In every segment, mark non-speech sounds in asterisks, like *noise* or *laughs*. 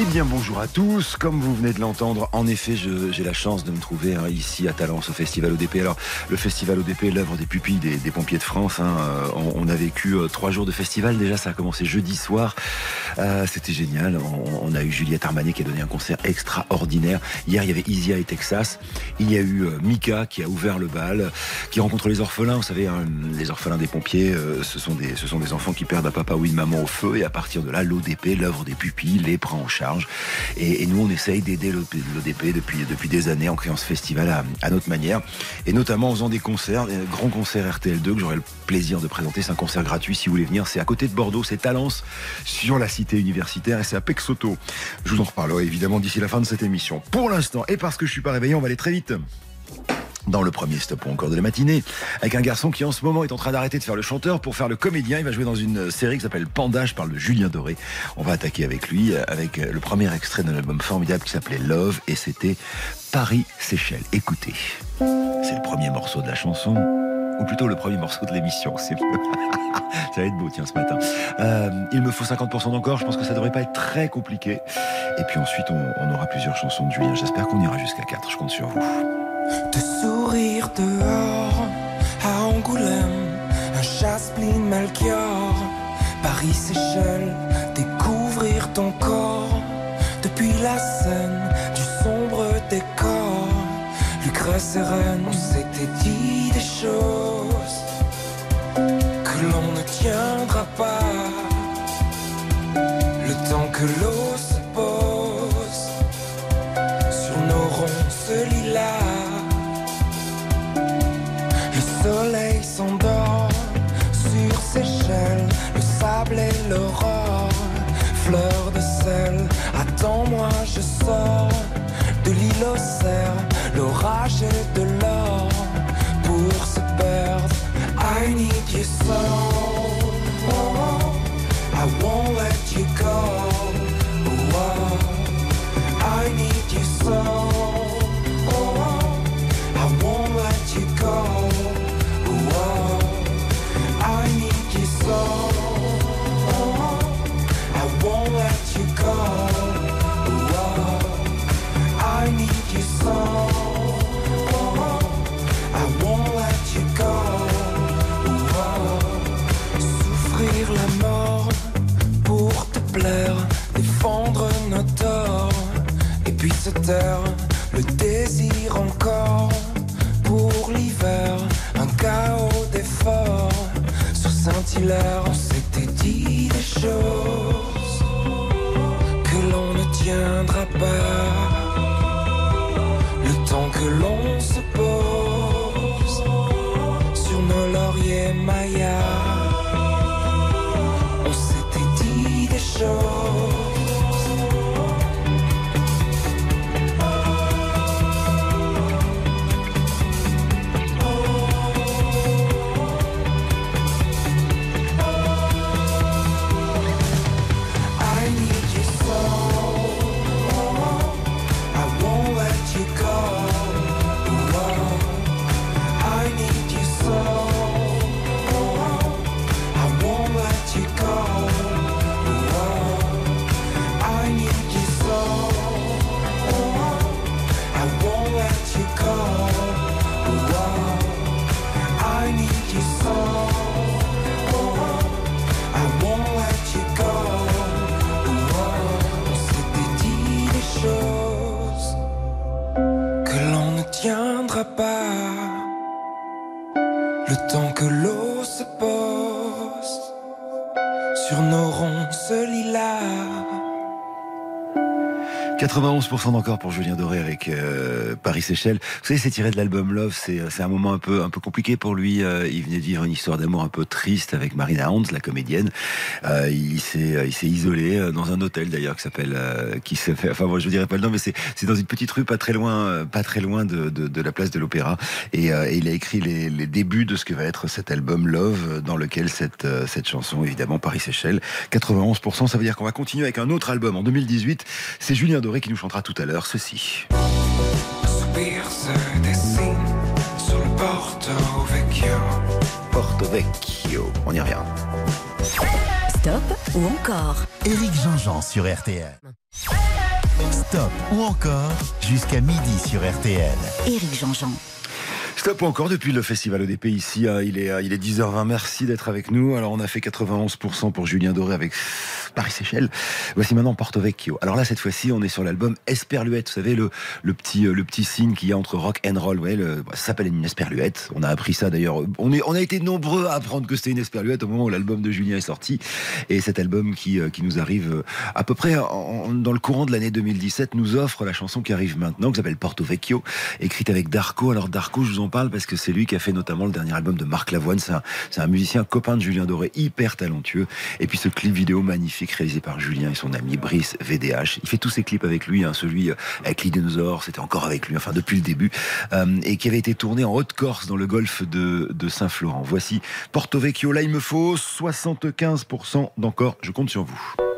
Eh bien bonjour à tous, comme vous venez de l'entendre, en effet j'ai la chance de me trouver hein, ici à Talence au Festival ODP. Alors le Festival ODP l'œuvre des pupilles des, pompiers de France. Hein. Euh, on, a vécu euh, trois jours de festival, déjà ça a commencé jeudi soir, euh, c'était génial. On, a eu Juliette Armanet qui a donné un concert extraordinaire. Hier il y avait Isia et Texas, il y a eu Mika qui a ouvert le bal, qui rencontre les orphelins. Vous savez, hein, les orphelins des pompiers, ce, sont des, ce sont des enfants qui perdent un papa ou une maman au feu et à partir de là l'ODP, l'œuvre des pupilles, les prend en charge et, nous, on essaye d'aider l'ODP depuis, depuis des années en créant ce festival à, notre manière. Et notamment en faisant des concerts, des grands concerts RTL2 que j'aurai le plaisir de présenter. C'est un concert gratuit si vous voulez venir. C'est à côté de Bordeaux, c'est Talence, sur la cité universitaire et c'est à Pexoto. Je vous en reparlerai évidemment d'ici la fin de cette émission. Pour l'instant, et parce que je suis pas réveillé, on va aller très vite dans le premier stop encore de la matinée, avec un garçon qui en ce moment est en train d'arrêter de faire le chanteur pour faire le comédien. Il va jouer dans une série qui s'appelle Panda, je parle de Julien Doré. On va attaquer avec lui, avec le premier extrait d'un album formidable qui s'appelait Love, et c'était Paris Seychelles. Écoutez, c'est le premier morceau de la chanson ou plutôt le premier morceau de l'émission, c'est *laughs* Ça va être beau, tiens, ce matin. Euh, il me faut 50% d'encore, je pense que ça devrait pas être très compliqué. Et puis ensuite, on, on aura plusieurs chansons de Julien. J'espère qu'on ira jusqu'à 4, je compte sur vous. De sourire dehors à Angoulême, un chasse-pline Melchior, Paris Seychelles, découvrir ton corps depuis la scène du sombre décor. Lucrèce et Rennes, on s'était dit des choses que l'on ne tiendra pas. Le temps que l'eau de 91% d'encore pour Julien Doré avec euh, Paris Seychelles. Vous savez, c'est tiré de l'album Love. C'est c'est un moment un peu un peu compliqué pour lui. Euh, il venait de vivre une histoire d'amour un peu triste avec Marina Hans, la comédienne. Euh, il s'est isolé dans un hôtel d'ailleurs qui s'appelle qui fait. Enfin moi je vous dirais pas le nom, mais c'est dans une petite rue pas très loin pas très loin de de, de la place de l'Opéra. Et, il a écrit les, les débuts de ce que va être cet album Love, dans lequel cette cette chanson évidemment Paris Seychelles. 91%, ça veut dire qu'on va continuer avec un autre album en 2018. C'est Julien Doré qui nous chantera tout à l'heure ceci. soupir se dessine sur le Porto Vecchio. Porto Vecchio. On y revient. Stop ou encore Éric Jean-Jean sur RTL. Stop ou encore jusqu'à midi sur RTL. Éric Jean-Jean. Stop encore depuis le Festival ODP ici. hein, Il est, euh, il est 10h20. Merci d'être avec nous. Alors, on a fait 91% pour Julien Doré avec Paris-Séchelles. Voici maintenant Porto Vecchio. Alors là, cette fois-ci, on est sur l'album Esperluette. Vous savez, le, le petit, euh, le petit signe qu'il y a entre rock and roll. Ouais, le, ça s'appelle une esperluette. On a appris ça d'ailleurs. On, est, on a été nombreux à apprendre que c'était une esperluette au moment où l'album de Julien est sorti. Et cet album qui, euh, qui nous arrive euh, à peu près dans le courant de l'année 2017 nous offre la chanson qui arrive maintenant, qui s'appelle Porto Vecchio, écrite avec Darko. Alors Darko, je vous en parle parce que c'est lui qui a fait notamment le dernier album de Marc Lavoine. C'est un, musicien copain de Julien Doré, hyper talentueux. Et puis ce clip vidéo magnifique réalisé par Julien et son ami Brice VDH. Il fait tous ses clips avec lui, hein, celui euh, avec les c'était encore avec lui, enfin depuis le début, euh, et qui avait été tourné en Haute-Corse dans le golfe de, de Saint-Florent. Voici Porto Vecchio. Là, il me faut 75% d'encore. Je compte sur vous.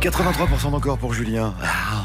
83% d'encore pour Julien. Ah.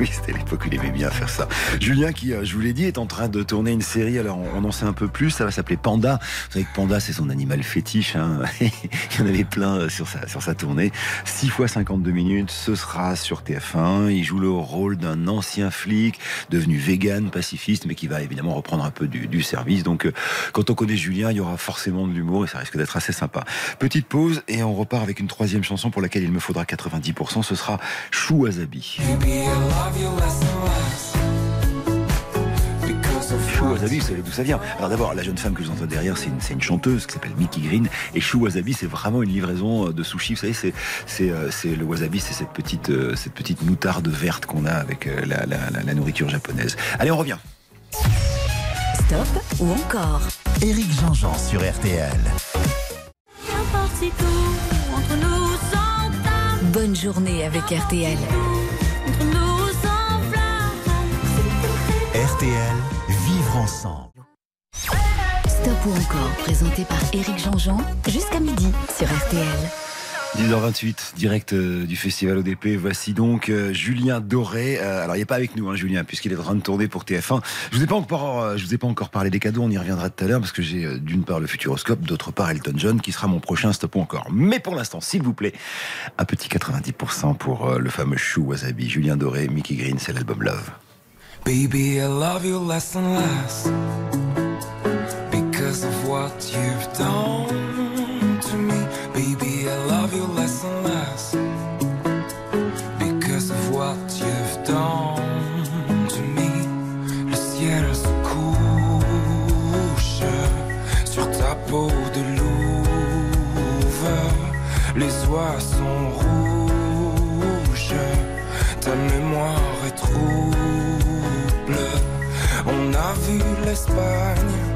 Oui, c'était l'époque où il aimait bien faire ça. Julien, qui, euh, je vous l'ai dit, est en train de tourner une série. Alors, on en sait un peu plus. Ça va s'appeler Panda. Vous savez que Panda, c'est son animal fétiche. Hein. *laughs* il y en avait plein euh, sur sa, sur sa tournée. 6 fois 52 minutes. Ce sera sur TF1. Il joue le rôle d'un ancien flic devenu vegan, pacifiste, mais qui va évidemment reprendre un peu du, service. Donc, euh, quand on connaît Julien, il y aura forcément de l'humour et ça risque d'être assez sympa. Petite pause et on repart avec une troisième chanson pour laquelle il me faudra 90%. Ce sera Chou Wasabi. Chou Wasabi, vous savez d'où ça vient Alors d'abord, la jeune femme que je vous entends derrière, c'est une, c'est une chanteuse qui s'appelle Mickey Green. Et Chou Wasabi, c'est vraiment une livraison euh, de sushi. Vous savez, c'est, c'est, euh, c'est le wasabi, c'est cette petite, euh, cette petite moutarde verte qu'on a avec la, la- la- la nourriture japonaise. Allez, on revient. Stop ou encore? Éric Jean-Jean sur RTL. Bonne journée avec RTL. RTL, vivre ensemble. Stop ou encore présenté par Éric Jean-Jean jusqu'à midi sur RTL. 10h28, direct euh, du Festival ODP. Voici donc euh, Julien Doré. Euh, alors, il n'est pas avec nous, hein, Julien, puisqu'il est en train de tourner pour TF1. Je vous ai pas encore, je vous ai pas encore parlé des cadeaux. On y reviendra tout à l'heure parce que j'ai d'une part le Futuroscope, d'autre part Elton John, qui sera mon prochain stop ou encore. Mais pour l'instant, s'il vous plaît, un petit 90% pour le fameux Chou Wasabi. Julien Doré, Mickey Green, c'est l'album Love. Baby, I love you less and less because of what you've done to me. Baby, I love you less and less because of what you've done to me. Le ciel se couche sur ta peau de louve. Les oies vu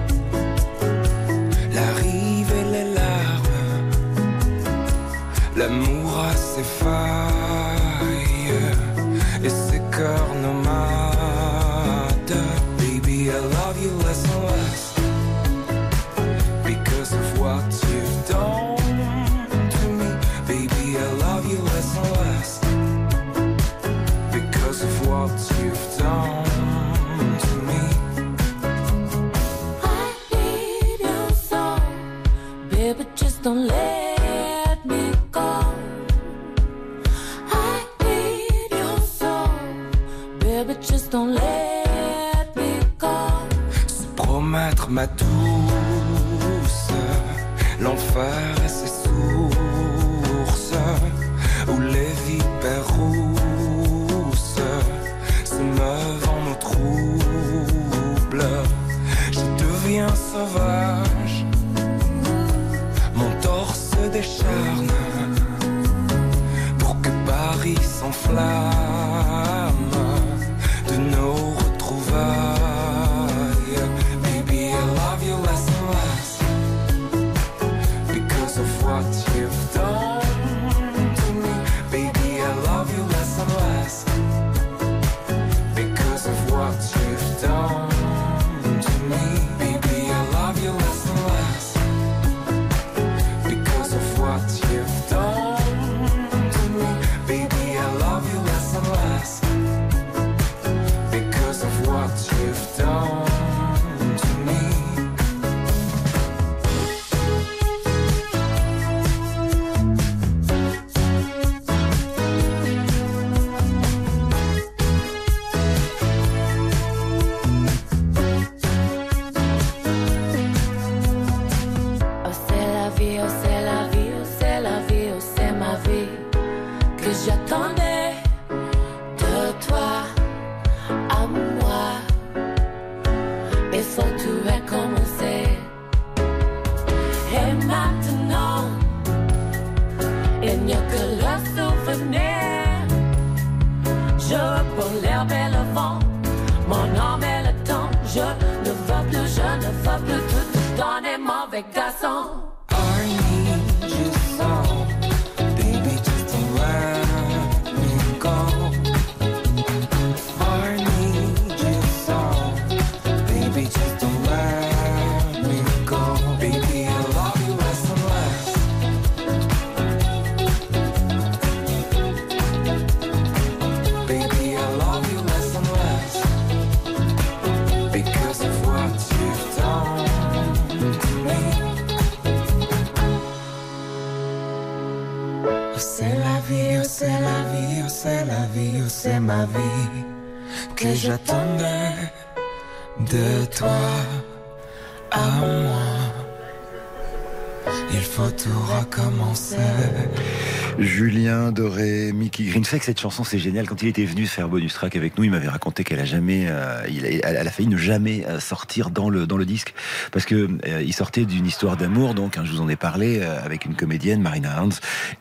Julien Doré, Que cette chanson c'est génial. Quand il était venu faire bonus track avec nous, il m'avait raconté qu'elle a jamais, euh, elle a failli ne jamais euh, sortir dans le dans le disque parce que euh, il sortait d'une histoire d'amour. Donc, hein, je vous en ai parlé avec une comédienne, Marina Hans,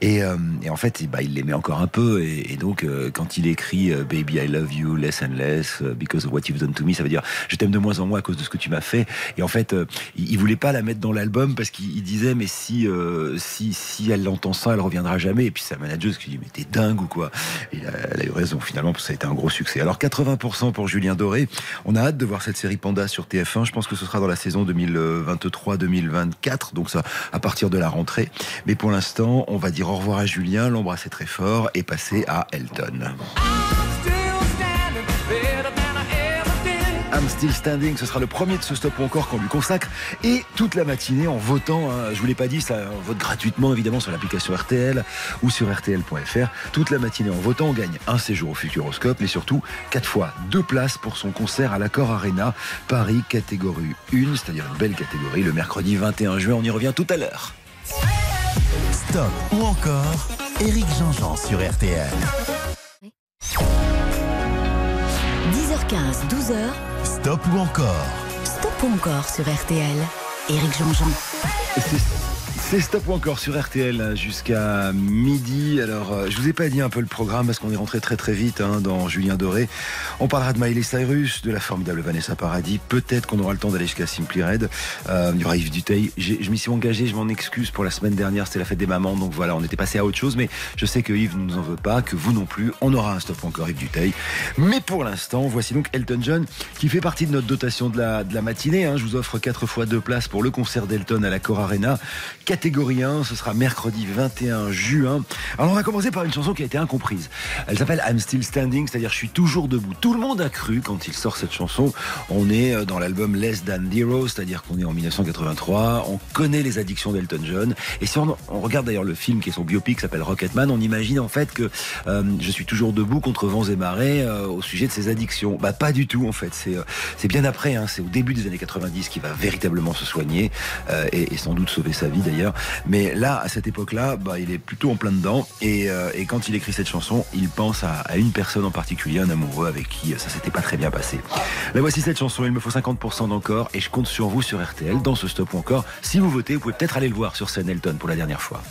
et, en fait, bah, il l'aimait encore un peu. Et, donc, quand il écrit Baby I love you less and less because of what you've done to me, ça veut dire je t'aime de moins en moins à cause de ce que tu m'as fait. Et en fait, il, il voulait pas la mettre dans l'album parce qu'il disait mais si si si elle entend ça, elle reviendra jamais. Et puis sa manageuse qui dit Mais t'es dingue ou quoi Et elle a eu raison finalement, ça a été un gros succès. Alors 80% pour Julien Doré. On a hâte de voir cette série Panda sur TF1. Je pense que ce sera dans la saison 2023-2024, donc ça à partir de la rentrée. Mais pour l'instant, on va dire au revoir à Julien, l'embrasser très fort et passer à Elton. Still Standing, ce sera le premier de ce stop encore qu'on lui consacre et toute la matinée en votant, hein, je vous l'ai pas dit, ça vote gratuitement évidemment sur l'application RTL ou sur RTL.fr. Toute la matinée en votant, on gagne un séjour au Futuroscope mais surtout quatre fois deux places pour son concert à l'Accord Arena Paris catégorie 1, c'est-à-dire une belle catégorie le mercredi 21 juin. On y revient tout à l'heure. Stop ou encore Eric Jean-Jean sur RTL. 10h15, 12h. Stop ou encore Stop ou encore sur RTL. Éric Jean-Jean. C'est Stop ou encore sur RTL jusqu'à midi. Alors, euh, je vous ai pas dit un peu le programme parce qu'on est rentré très très vite hein, dans Julien Doré. On parlera de Miley Cyrus, de la formidable Vanessa Paradis. Peut-être qu'on aura le temps d'aller jusqu'à Simply Red. Euh, il y aura Yves Duteil. Je m'y suis engagé, je m'en excuse pour la semaine dernière. C'était la fête des mamans, donc voilà, on était passé à autre chose. Mais je sais que Yves ne nous en veut pas, que vous non plus. On aura un Stop ou encore Yves Duteil. Mais pour l'instant, voici donc Elton John qui fait partie de notre dotation de la, de la matinée. Hein. Je vous offre quatre fois deux places pour le concert d'Elton à la Cor Arena catégorie 1. Ce sera mercredi 21 juin. Alors on va commencer par une chanson qui a été incomprise. Elle s'appelle I'm Still Standing, c'est-à-dire je suis toujours debout. Tout le monde a cru quand il sort cette chanson. On est euh, dans l'album Less Than Zero, c'est-à-dire qu'on est en 1983. On connaît les addictions d'Elton John. Et si on, regarde d'ailleurs le film qui est son biopic, qui s'appelle Rocketman, on imagine en fait que euh, je suis toujours debout contre vents et marées euh, au sujet de ses addictions. Bah pas du tout en fait. C'est bien après. Hein. C'est au début des années 90 qu'il va véritablement se soigner et sans doute sauver sa vie d'ailleurs. Mais là, à cette époque-là, bah, il est plutôt en plein dedans. Et, euh, et quand il écrit cette chanson, il pense à, une personne en particulier, un amoureux avec qui ça s'était pas très bien passé. Là, voici cette chanson. Il me faut 50% d'encore et je compte sur vous sur RTL dans ce stop encore. Si vous votez, vous pouvez peut-être aller le voir sur scène Elton pour la dernière fois.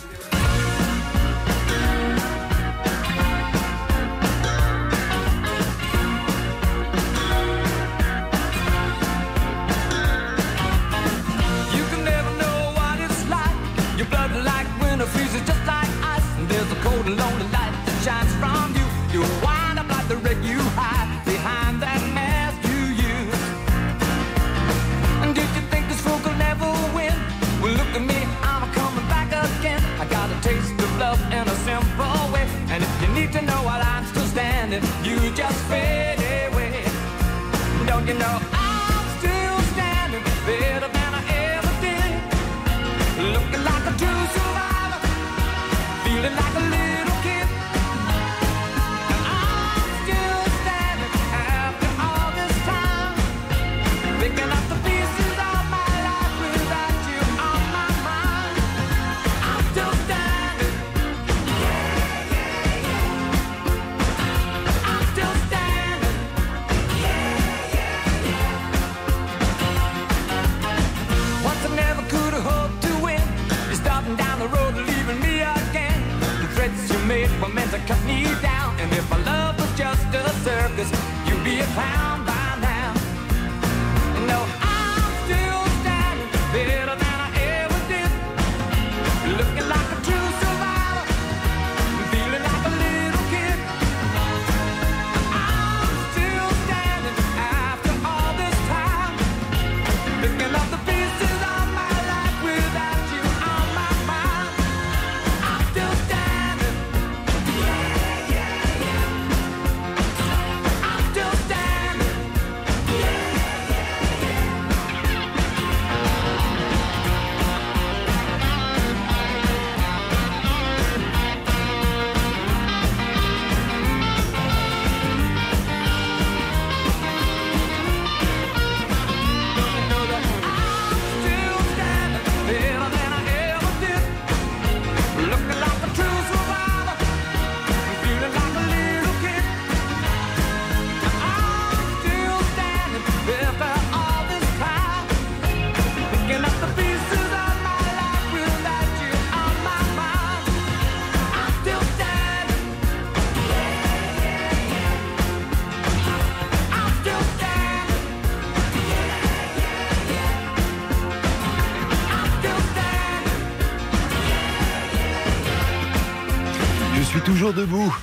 Debout.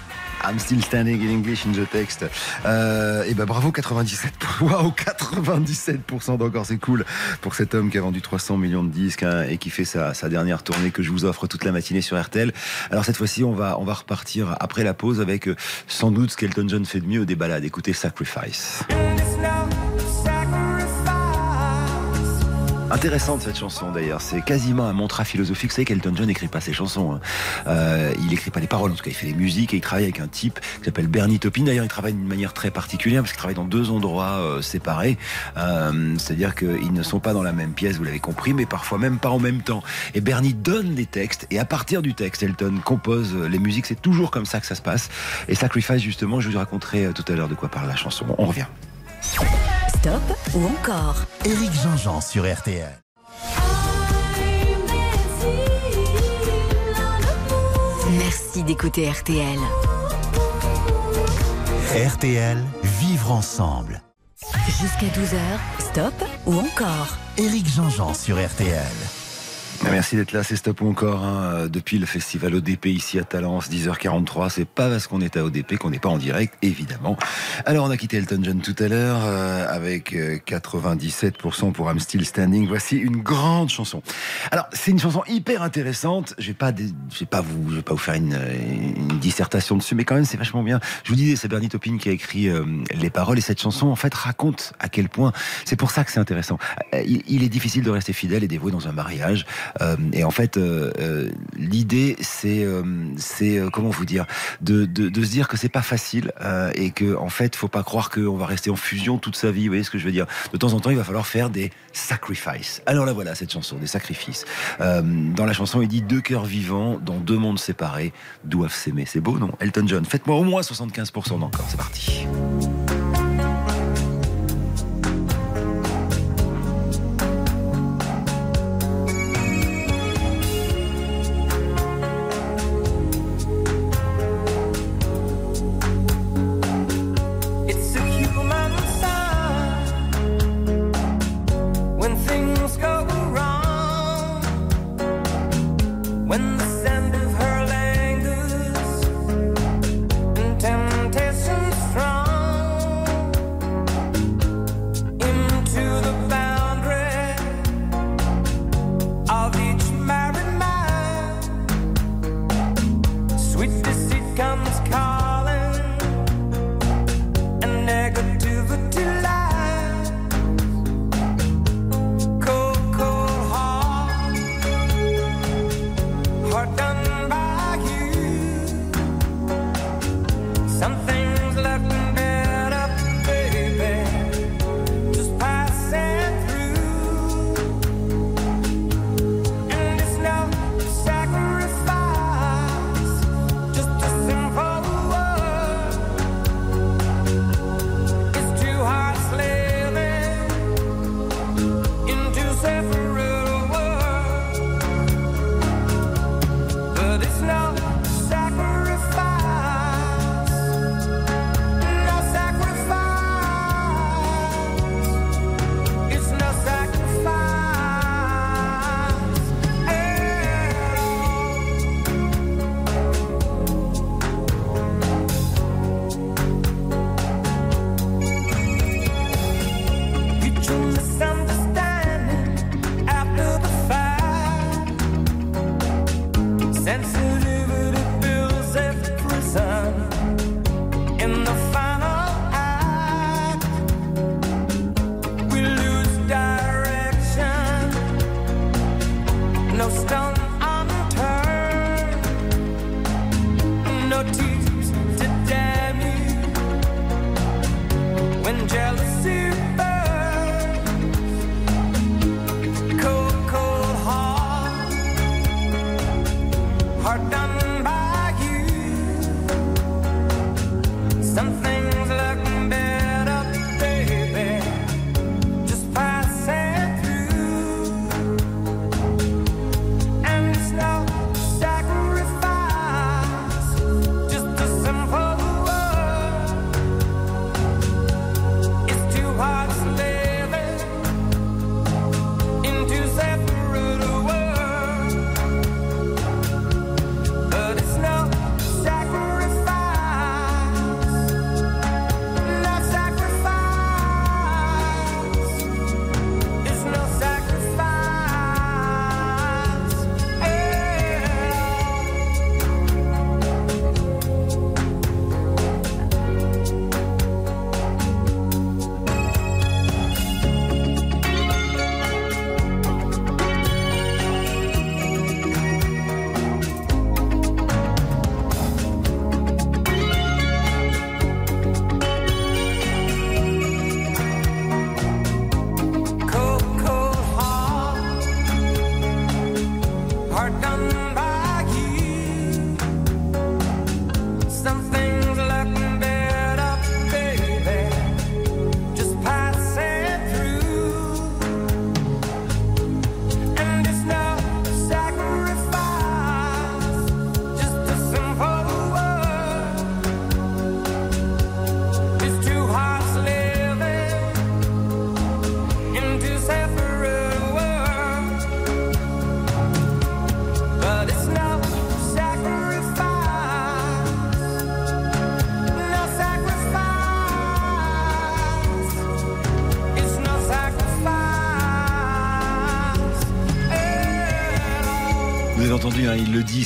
I'm still standing in English in the text. Euh, et ben bravo 97. *laughs* Waouh 97% d'encore, c'est cool pour cet homme qui a vendu 300 millions de disques hein, et qui fait sa, sa, dernière tournée que je vous offre toute la matinée sur RTL. Alors cette fois-ci, on va on va repartir après la pause avec euh, sans doute ce qu'Elton John fait de mieux des balades. Écoutez Sacrifice. Intéressante cette chanson d'ailleurs, c'est quasiment un mantra philosophique. Vous savez qu'Elton John n'écrit pas ses chansons. Hein. Euh, il écrit pas les paroles, en tout cas il fait les musiques et il travaille avec un type qui s'appelle Bernie Taupin. D'ailleurs il travaille d'une manière très particulière parce qu'il travaille dans deux endroits euh, séparés. Euh, C'est-à-dire qu'ils ne sont pas dans la même pièce, vous l'avez compris, mais parfois même pas en même temps. Et Bernie donne des textes et à partir du texte, Elton compose les musiques. C'est toujours comme ça que ça se passe. Et Sacrifice justement, je vous raconterai tout à l'heure de quoi parle la chanson. On revient. Stop ou encore Éric Jean-Jean sur RTL. Merci d'écouter RTL. RTL, vivre ensemble. Jusqu'à 12h, stop ou encore Éric Jean-Jean sur RTL. Merci d'être là, c'est Stop ou encore hein, depuis le festival ODP ici à Talence, 10h43. C'est pas parce qu'on est à ODP qu'on n'est pas en direct, évidemment. Alors on a quitté Elton John tout à l'heure euh, avec 97% pour I'm Still Standing. Voici une grande chanson. Alors c'est une chanson hyper intéressante. Je vais pas, je vais pas vous, je vais pas vous faire une, une, dissertation dessus, mais quand même c'est vachement bien. Je vous disais, c'est Bernie Taupin qui a écrit euh, les paroles et cette chanson en fait raconte à quel point. C'est pour ça que c'est intéressant. Il est difficile de rester fidèle et dévoué dans un mariage. Euh, et en fait, euh, euh l'idée, c'est, c'est comment vous dire, de, de, de, se dire que c'est pas facile et que en fait, faut pas croire qu'on va rester en fusion toute sa vie. Vous voyez ce que je veux dire De temps en temps, il va falloir faire des sacrifices. Alors là, voilà cette chanson, des sacrifices. dans la chanson, il dit deux cœurs vivants dans deux mondes séparés doivent s'aimer. C'est beau, non? Elton John, faites-moi au moins 75% d'encore. C'est parti.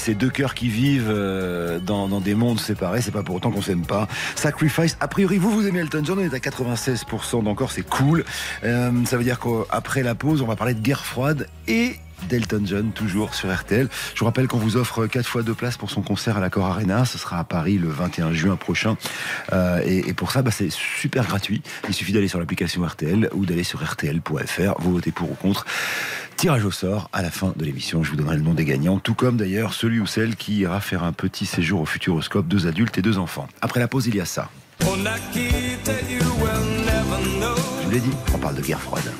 C'est deux cœurs qui vivent euh, dans, dans, des mondes séparés. C'est pas pour autant qu'on s'aime pas. Sacrifice. A priori, vous vous aimez Elton John, on est à 96% d'encore, c'est cool. Euh, ça veut dire qu'après la pause, on va parler de guerre froide et d'Elton John, toujours sur RTL. Je vous rappelle qu'on vous offre 4 fois deux places pour son concert à l'Accor Arena. Ce sera à Paris le 21 juin prochain. Euh, et, et, pour ça, bah, c'est super gratuit. Il suffit d'aller sur l'application RTL ou d'aller sur RTL.fr. Vous votez pour ou contre. Tirage au sort à la fin de l'émission. Je vous donnerai le nom des gagnants, tout comme d'ailleurs celui ou celle qui ira faire un petit séjour au Futuroscope, deux adultes et deux enfants. Après la pause, il y a ça. Je vous l'ai dit, on parle de guerre froide.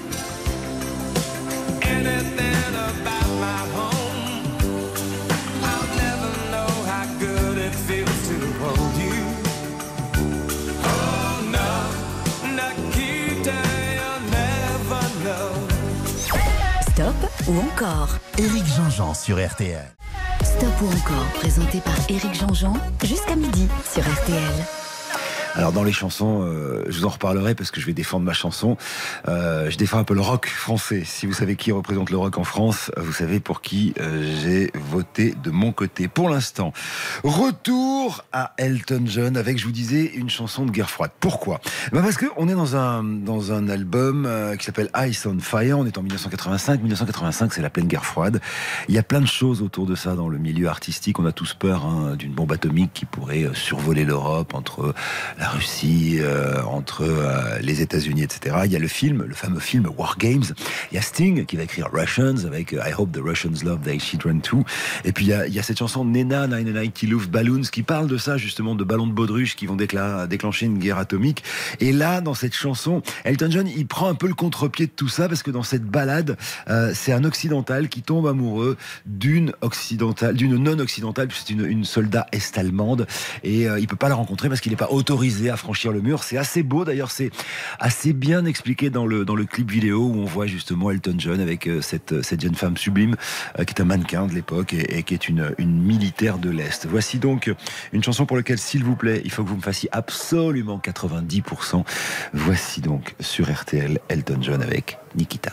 Ou encore Éric Jean-Jean sur RTL. Stop ou encore, présenté par Éric Jean-Jean, jusqu'à midi sur RTL. Alors dans les chansons, euh, je vous en reparlerai parce que je vais défendre ma chanson. Euh, je défends un peu le rock français. Si vous savez qui représente le rock en France, vous savez pour qui euh, j'ai voté de mon côté. Pour l'instant, retour à Elton John avec, je vous disais, une chanson de guerre froide. Pourquoi? Ben Parce que on est dans un dans un album euh, qui s'appelle Ice on Fire. On est en 1985. 1985, c'est la pleine guerre froide. Il y a plein de choses autour de ça dans le milieu artistique. On a tous peur hein, d'une bombe atomique qui pourrait survoler l'Europe entre Russie, euh, entre euh, les États-Unis, etc. Il y a le film, le fameux film War Games. Il y a Sting qui va écrire Russians avec euh, I Hope the Russians Love Their Children Too. Et puis il y a, il y a cette chanson Nena 990 Love Balloons qui parle de ça justement, de ballons de baudruche qui vont déclencher une guerre atomique. Et là, dans cette chanson, Elton John, il prend un peu le contre-pied de tout ça parce que dans cette balade, euh, c'est un occidental qui tombe amoureux d'une occidentale, d'une non occidentale, c'est une, une soldat est-allemande et euh, il peut pas la rencontrer parce qu'il n'est pas autorisé à franchir le mur. C'est assez beau d'ailleurs, c'est assez bien expliqué dans le, dans le clip vidéo où on voit justement Elton John avec euh, cette, cette jeune femme sublime euh, qui est un mannequin de l'époque et, qui est une, militaire de l'Est. Voici donc une chanson pour laquelle, s'il vous plaît, il faut que vous me fassiez absolument 90%. Voici donc sur RTL Elton John avec. Nikita,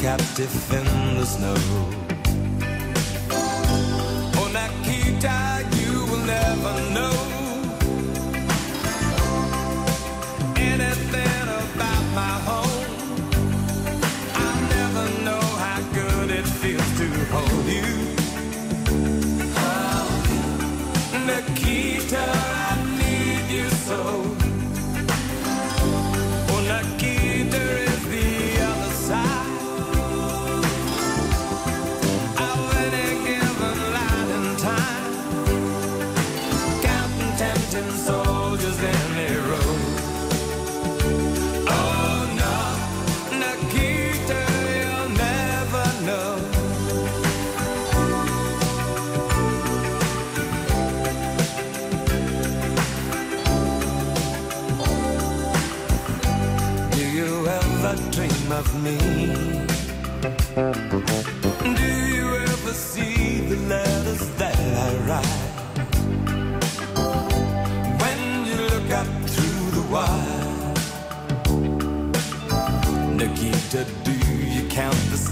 captive in the snow. Oh, Nikita, you will never know Tempting soldiers in a row. Oh no, Nikita, you'll never know. Do you ever dream of me?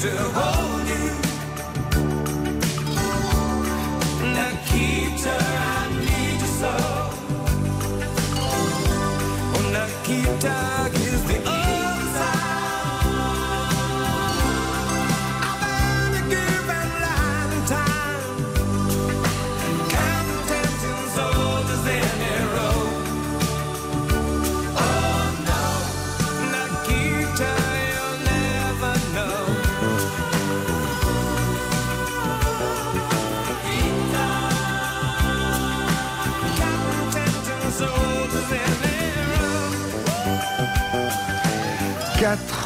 to hold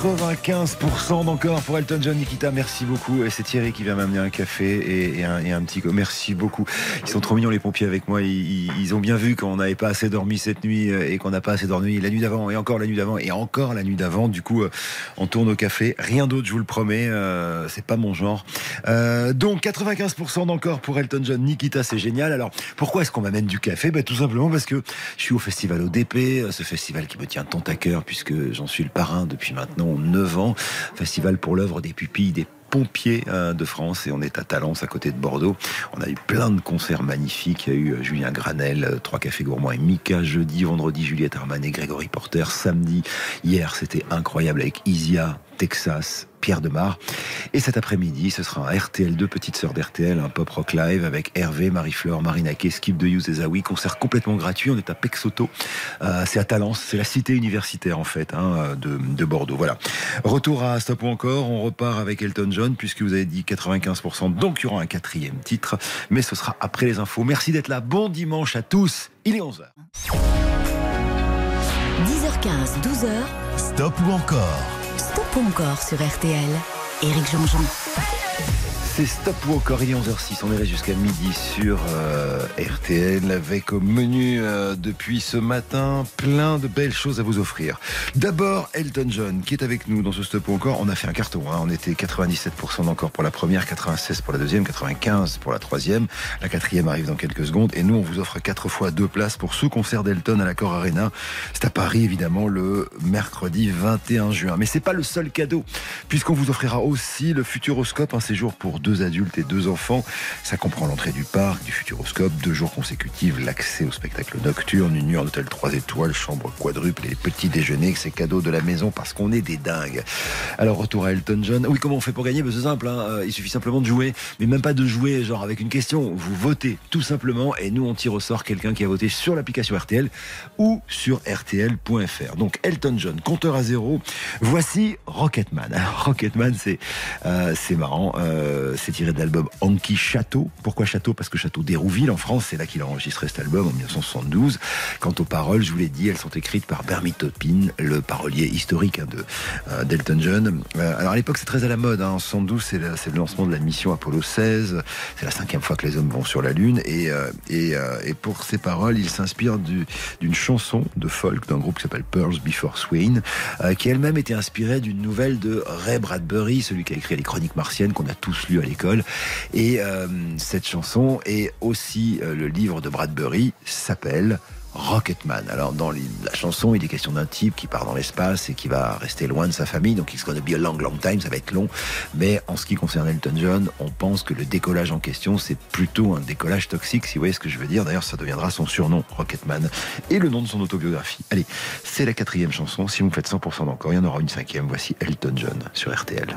95% d'encore pour Elton John Nikita. Merci beaucoup. Et c'est Thierry qui vient m'amener un café et, un, et un petit. Merci beaucoup. Ils sont trop mignons les pompiers avec moi. Ils, ont bien vu qu'on n'avait pas assez dormi cette nuit euh, et qu'on n'a pas assez dormi la nuit d'avant et encore la nuit d'avant et encore la nuit d'avant. Du coup, euh, on tourne au café. Rien d'autre, je vous le promets. euh, c'est pas mon genre. Euh, donc 95% d'encore pour Elton John Nikita. C'est génial. Alors pourquoi est-ce qu'on m'amène du café? Ben, Tout simplement parce que je suis au festival ODP, ce festival qui me tient tant à cœur puisque j'en suis le parrain depuis maintenant 9 ans. Festival pour l'œuvre des pupilles des pompiers euh, de France et on est à Talence à côté de Bordeaux. On a eu plein de concerts magnifiques. Il y a eu euh, Julien Granel, euh, Trois Cafés Gourmands et Mika jeudi, vendredi Juliette Armanet, Grégory Porter samedi. Hier c'était incroyable avec Isia, Texas, Pierre Demar. Et cet après-midi, ce sera un RTL2, petite sœur d'RTL, un pop rock live avec Hervé, Marie-Fleur, Marina Kay, Skip de Youth et Zawi. Concert complètement gratuit. On est à Pexoto. Euh, c'est à Talence. C'est la cité universitaire, en fait, hein, de, de Bordeaux. Voilà. Retour à Stop ou encore. On repart avec Elton John, puisque vous avez dit 95%. Donc, il y aura un quatrième titre. Mais ce sera après les infos. Merci d'être là. Bon dimanche à tous. Il est 11h. 10h15, 12h, Stop ou encore Ou encore sur RTL. Éric Jean-Jean. C'est Stop ou encore, il est 11h06, on irait jusqu'à midi sur euh, RTL avec au menu euh, depuis ce matin plein de belles choses à vous offrir. D'abord Elton John qui est avec nous dans ce Stop ou encore, on a fait un carton, hein. on était 97% d'encore pour la première, 96 pour la deuxième, 95 pour la troisième, la quatrième arrive dans quelques secondes et nous on vous offre quatre fois deux places pour ce concert d'Elton à l'Accor Arena. C'est à Paris évidemment le mercredi 21 juin. Mais c'est pas le seul cadeau puisqu'on vous offrira aussi le Futuroscope, un séjour pour deux adultes et deux enfants. Ça comprend l'entrée du parc, du Futuroscope, deux jours consécutifs, l'accès au spectacle nocturne, une nuit en hôtel 3 étoiles, chambre quadruple et petits déjeuners, c'est cadeau de la maison parce qu'on est des dingues. Alors retour à Elton John. Oui, comment on fait pour gagner? Ben, C'est simple, hein. Euh, il suffit simplement de jouer, mais même pas de jouer genre avec une question. Vous votez tout simplement et nous on tire au sort quelqu'un qui a voté sur l'application RTL ou sur rtl.fr. Donc Elton John, compteur à zéro. Voici Rocketman. Rocketman, c'est euh, c'est marrant. Euh, c'est tiré de l'album Anki Château. Pourquoi Château? Parce que Château d'Hérouville en France, c'est là qu'il a enregistré cet album en 1972. Quant aux paroles, je vous l'ai dit, elles sont écrites par Bernie Taupin, le parolier historique hein, de euh, d'Elton John. Euh, alors à l'époque, c'est très à la mode. Hein. En 72, c'est le, lancement de la mission Apollo 16. C'est la cinquième fois que les hommes vont sur la Lune. Et, euh, euh, pour ces paroles, il s'inspire du- d'une chanson de folk d'un groupe qui s'appelle Pearls Before Swing, euh, qui elle-même était inspirée d'une nouvelle de Ray Bradbury, celui qui a écrit les Chroniques martiennes qu'on a tous à l'école. Et euh, cette chanson est aussi euh, le livre de Bradbury, s'appelle Rocketman. Alors dans la chanson, il est question d'un type qui part dans l'espace et qui va rester loin de sa famille, donc it's gonna be a long, long time, ça va être long. Mais en ce qui concerne Elton John, on pense que le décollage en question, c'est plutôt un décollage toxique, si vous voyez ce que je veux dire. D'ailleurs, ça deviendra son surnom, Rocketman, et le nom de son autobiographie. Allez, c'est la quatrième chanson. Si vous faites 100% d'encore, il y en aura une cinquième. Voici Elton John sur RTL.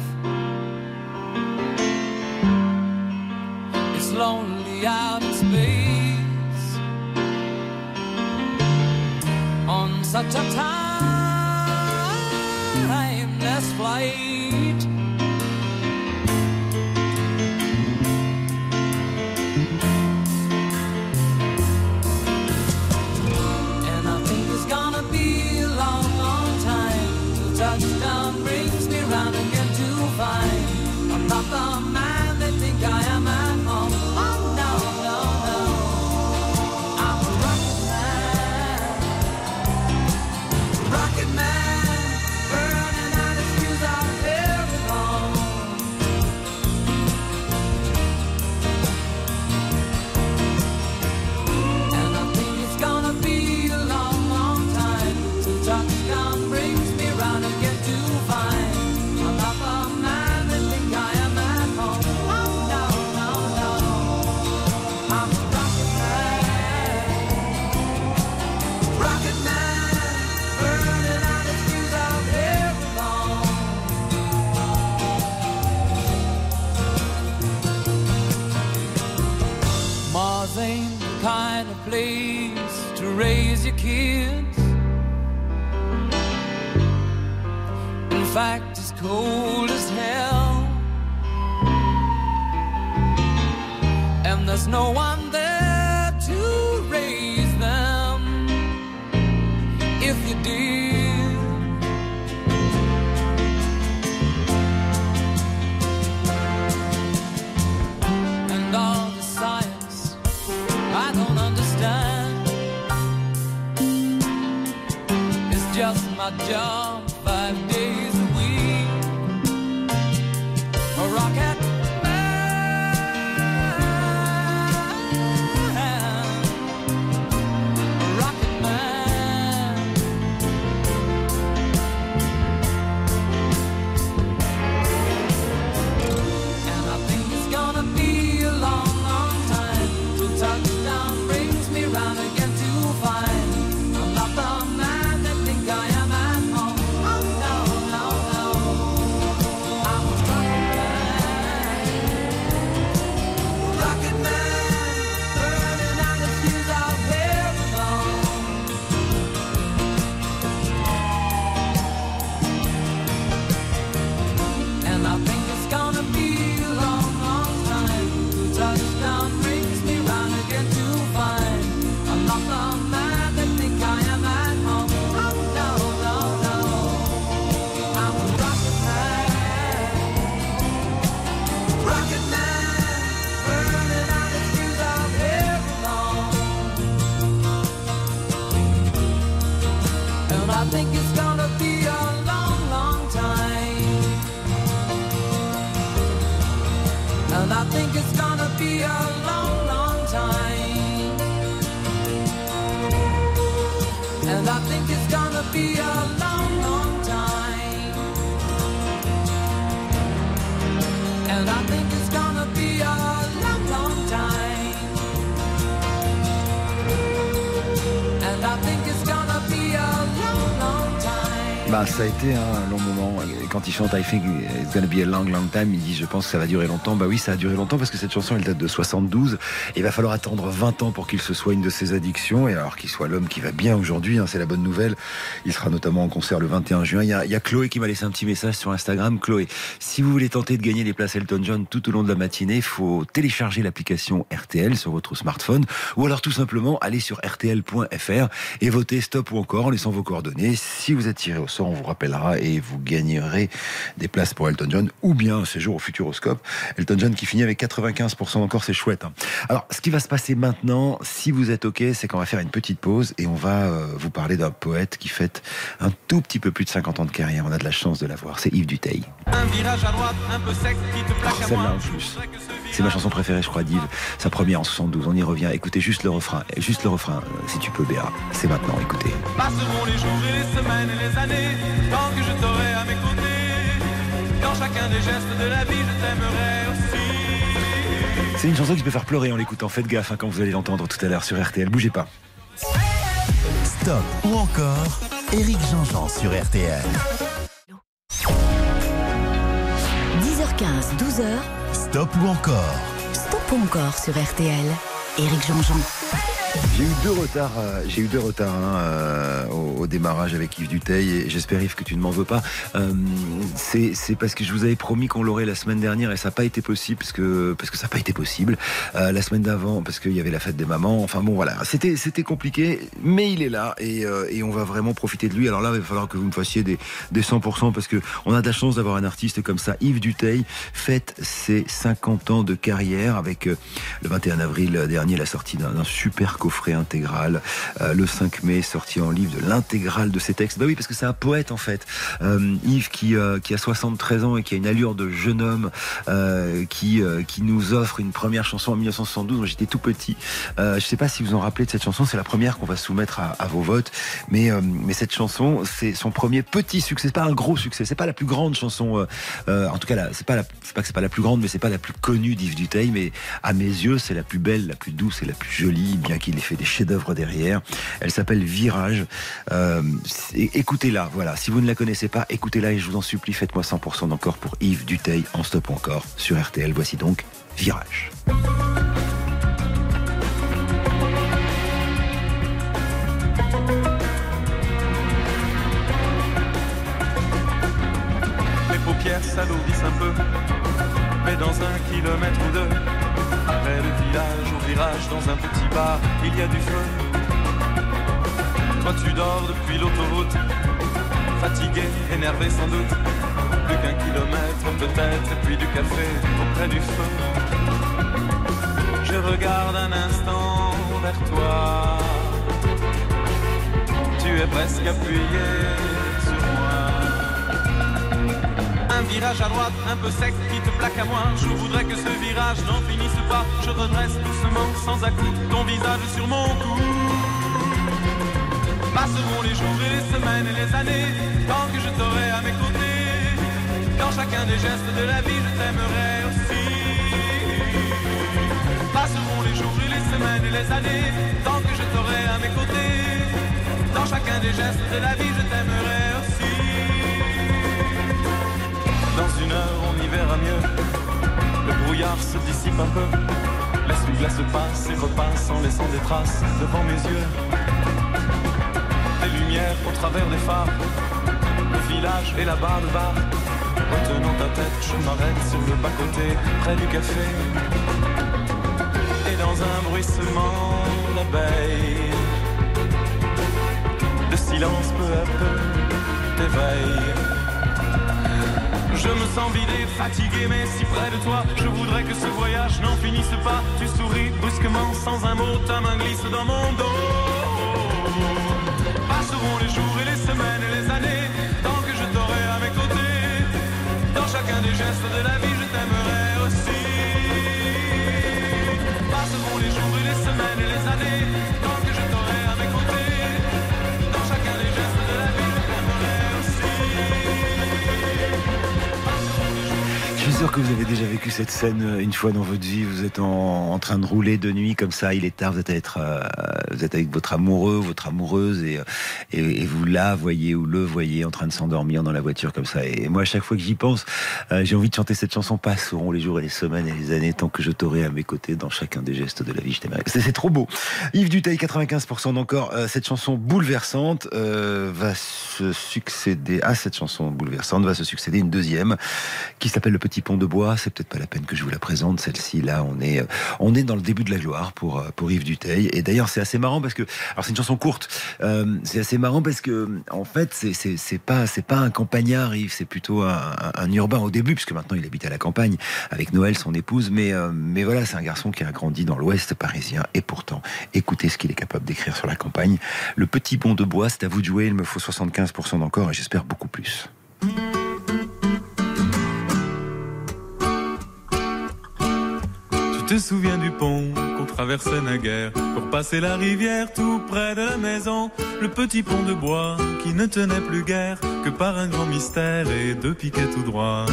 Lonely out in space on such a timeless flight. In fact, it's cold as hell. And there's no one my job ça a été un long moment. Quand il chante I think it's gonna be a long, long time, il dit je pense que ça va durer longtemps. Bah oui, ça a duré longtemps parce que cette chanson elle date de 72. Et il va falloir attendre 20 ans pour qu'il se soigne de ses addictions. Et alors qu'il soit l'homme qui va bien aujourd'hui, hein, c'est la bonne nouvelle. Il sera notamment en concert le 21 juin. Il y a, Chloé qui m'a laissé un petit message sur Instagram. Chloé, si vous voulez tenter de gagner les places Elton John tout au long de la matinée, il faut télécharger l'application RTL sur votre smartphone ou alors tout simplement aller sur rtl.fr et voter stop ou encore en laissant vos coordonnées. Si vous êtes tiré au sort, on vous rappellera et vous gagnerez des places pour Elton John ou bien un séjour au Futuroscope. Elton John qui finit avec 95% encore, c'est chouette. hein. Alors, ce qui va se passer maintenant, si vous êtes OK, c'est qu'on va faire une petite pause et on va euh, vous parler d'un poète qui fête un tout petit peu plus de 50 ans de carrière. On a de la chance de l'avoir. C'est Yves Duteil. Un virage à droite, un peu sec qui te plaque à Celle-là, en plus. C'est ma chanson préférée, je crois, d'Yves. Sa première en 72. On y revient. Écoutez juste le refrain. Juste le refrain, si tu peux, Béa. C'est maintenant. Écoutez. Passeront les jours et les semaines et les années Tant que je t'aurai à mes côtés Dans chacun des gestes de la vie je t'aimerai aussi C'est une chanson qui peut faire pleurer en l'écoutant. Faites gaffe hein, quand vous allez l'entendre tout à l'heure sur RTL. Bougez pas. Stop ou encore Éric Jean-Jean sur RTL. 10h15, 12h, Stop ou encore? Stop ou encore sur RTL. Éric Jean-Jean. J'ai eu deux retards, euh, j'ai eu deux retards hein, euh, au, démarrage avec Yves Duteil j'espère Yves que tu ne m'en veux pas. Euh, c'est parce que je vous avais promis qu'on l'aurait la semaine dernière et ça n'a pas été possible parce que ça n'a pas été possible. La semaine d'avant parce qu'il y avait la fête des mamans. Enfin bon voilà, c'était compliqué, mais il est là et, on va vraiment profiter de lui. Alors là, il va falloir que vous me fassiez des des 100% parce que on a de la chance d'avoir un artiste comme ça. Yves Duteil fête ses 50 ans de carrière avec le 21 avril dernier la sortie d'un super coffret intégral. Euh, le 5 mai, sorti en livre de l'intégrale de ses textes. Bah oui, parce que c'est un poète en fait. Euh, Yves qui, euh, qui a 73 ans et qui a une allure de jeune homme, euh, qui, qui nous offre une première chanson en 1972. Moi, j'étais tout petit. Je sais pas si vous en rappelez de cette chanson. C'est la première qu'on va soumettre à, vos votes. Mais, mais cette chanson, c'est son premier petit succès. C'est pas un gros succès. C'est pas la plus grande chanson. en tout cas, c'est pas, la- pas c'est pas la plus grande, mais c'est pas la plus connue d'Yves Duteil. Mais à mes yeux, c'est la plus belle, la plus douce et la plus jolie, bien qu'il ait fait des chefs-d'œuvre derrière. Elle s'appelle Virage. Euh, écoutez-la, voilà. Si vous ne la connaissez pas, écoutez-la et je vous en supplie, faites-moi 100% d'encore pour Yves Duteil en stop encore sur RTL. Voici donc Virage. Mes paupières s'alourdissent un peu Mais dans un kilomètre ou deux village au virage Dans un petit bar. Il y a du feu. Toi tu dors depuis l'autoroute. Fatigué, énervé sans doute. Plus qu'un kilomètre peut-être Et puis du café auprès du feu. Je regarde un instant vers toi. Tu es presque appuyé virage à droite, un peu sec qui te plaque à moi. Je voudrais que ce virage n'en finisse pas. Je redresse doucement, sans à-coup, ton visage sur mon cou. Passeront les jours et les semaines et les années, tant que je t'aurai à mes côtés. Dans chacun des gestes de la vie, je t'aimerai aussi. Passeront les jours et les semaines et les années, tant que je t'aurai à mes côtés. Dans chacun des gestes de la vie, je t'aimerai aussi. On y verra mieux. Le brouillard se dissipe un peu. L'essuie-glace passe et repasse en laissant des traces devant mes yeux. Des lumières au travers des phares. Le village et la barre de bar. Retenant ta tête, je m'arrête sur le bas-côté, près du café. Et dans un bruissement d'abeilles, le silence peu à peu t'éveille. Je me sens vidé, fatigué, mais si près de toi, je voudrais que ce voyage n'en finisse pas. Tu souris brusquement, sans un mot, ta main glisse dans mon dos. Que vous avez déjà vécu cette scène euh, une fois dans votre vie. Vous êtes en, train de rouler de nuit comme ça, il est tard, vous êtes, à être, euh, vous êtes avec votre amoureux, votre amoureuse, et, euh, et, et vous la voyez ou le voyez en train de s'endormir dans la voiture comme ça. Et moi, à chaque fois que j'y pense, euh, j'ai envie de chanter cette chanson. Passeront les jours et les semaines et les années tant que je t'aurai à mes côtés dans chacun des gestes de la vie. Je. C'est trop beau. Yves Duteil, 95% d'encore. Euh, cette chanson bouleversante va se succéder à cette chanson bouleversante va se succéder une deuxième qui s'appelle Le Petit Pont de Bois. C'est peut-être pas la peine que je vous la présente. Celle-ci, là, on est, on est dans le début de la gloire pour, pour Yves Duteil. Et d'ailleurs, c'est assez marrant parce que, alors c'est une chanson courte. Euh, c'est assez marrant parce que, en fait, c'est, pas, c'est pas un campagnard, Yves. C'est plutôt un, urbain au début, puisque maintenant il habite à la campagne avec Noël, son épouse. Mais, euh, mais voilà, c'est un garçon qui a grandi dans l'Ouest parisien. Et pourtant, écoutez ce qu'il est capable d'écrire sur la campagne. Le Petit Pont de Bois, c'est à vous de jouer. Il me faut 75% d'encore et j'espère beaucoup plus. Tu te souviens du pont naguère pour passer la rivière tout près de la maison, le petit pont de bois qui ne tenait plus guère que par un grand mystère et deux piquets tout droit.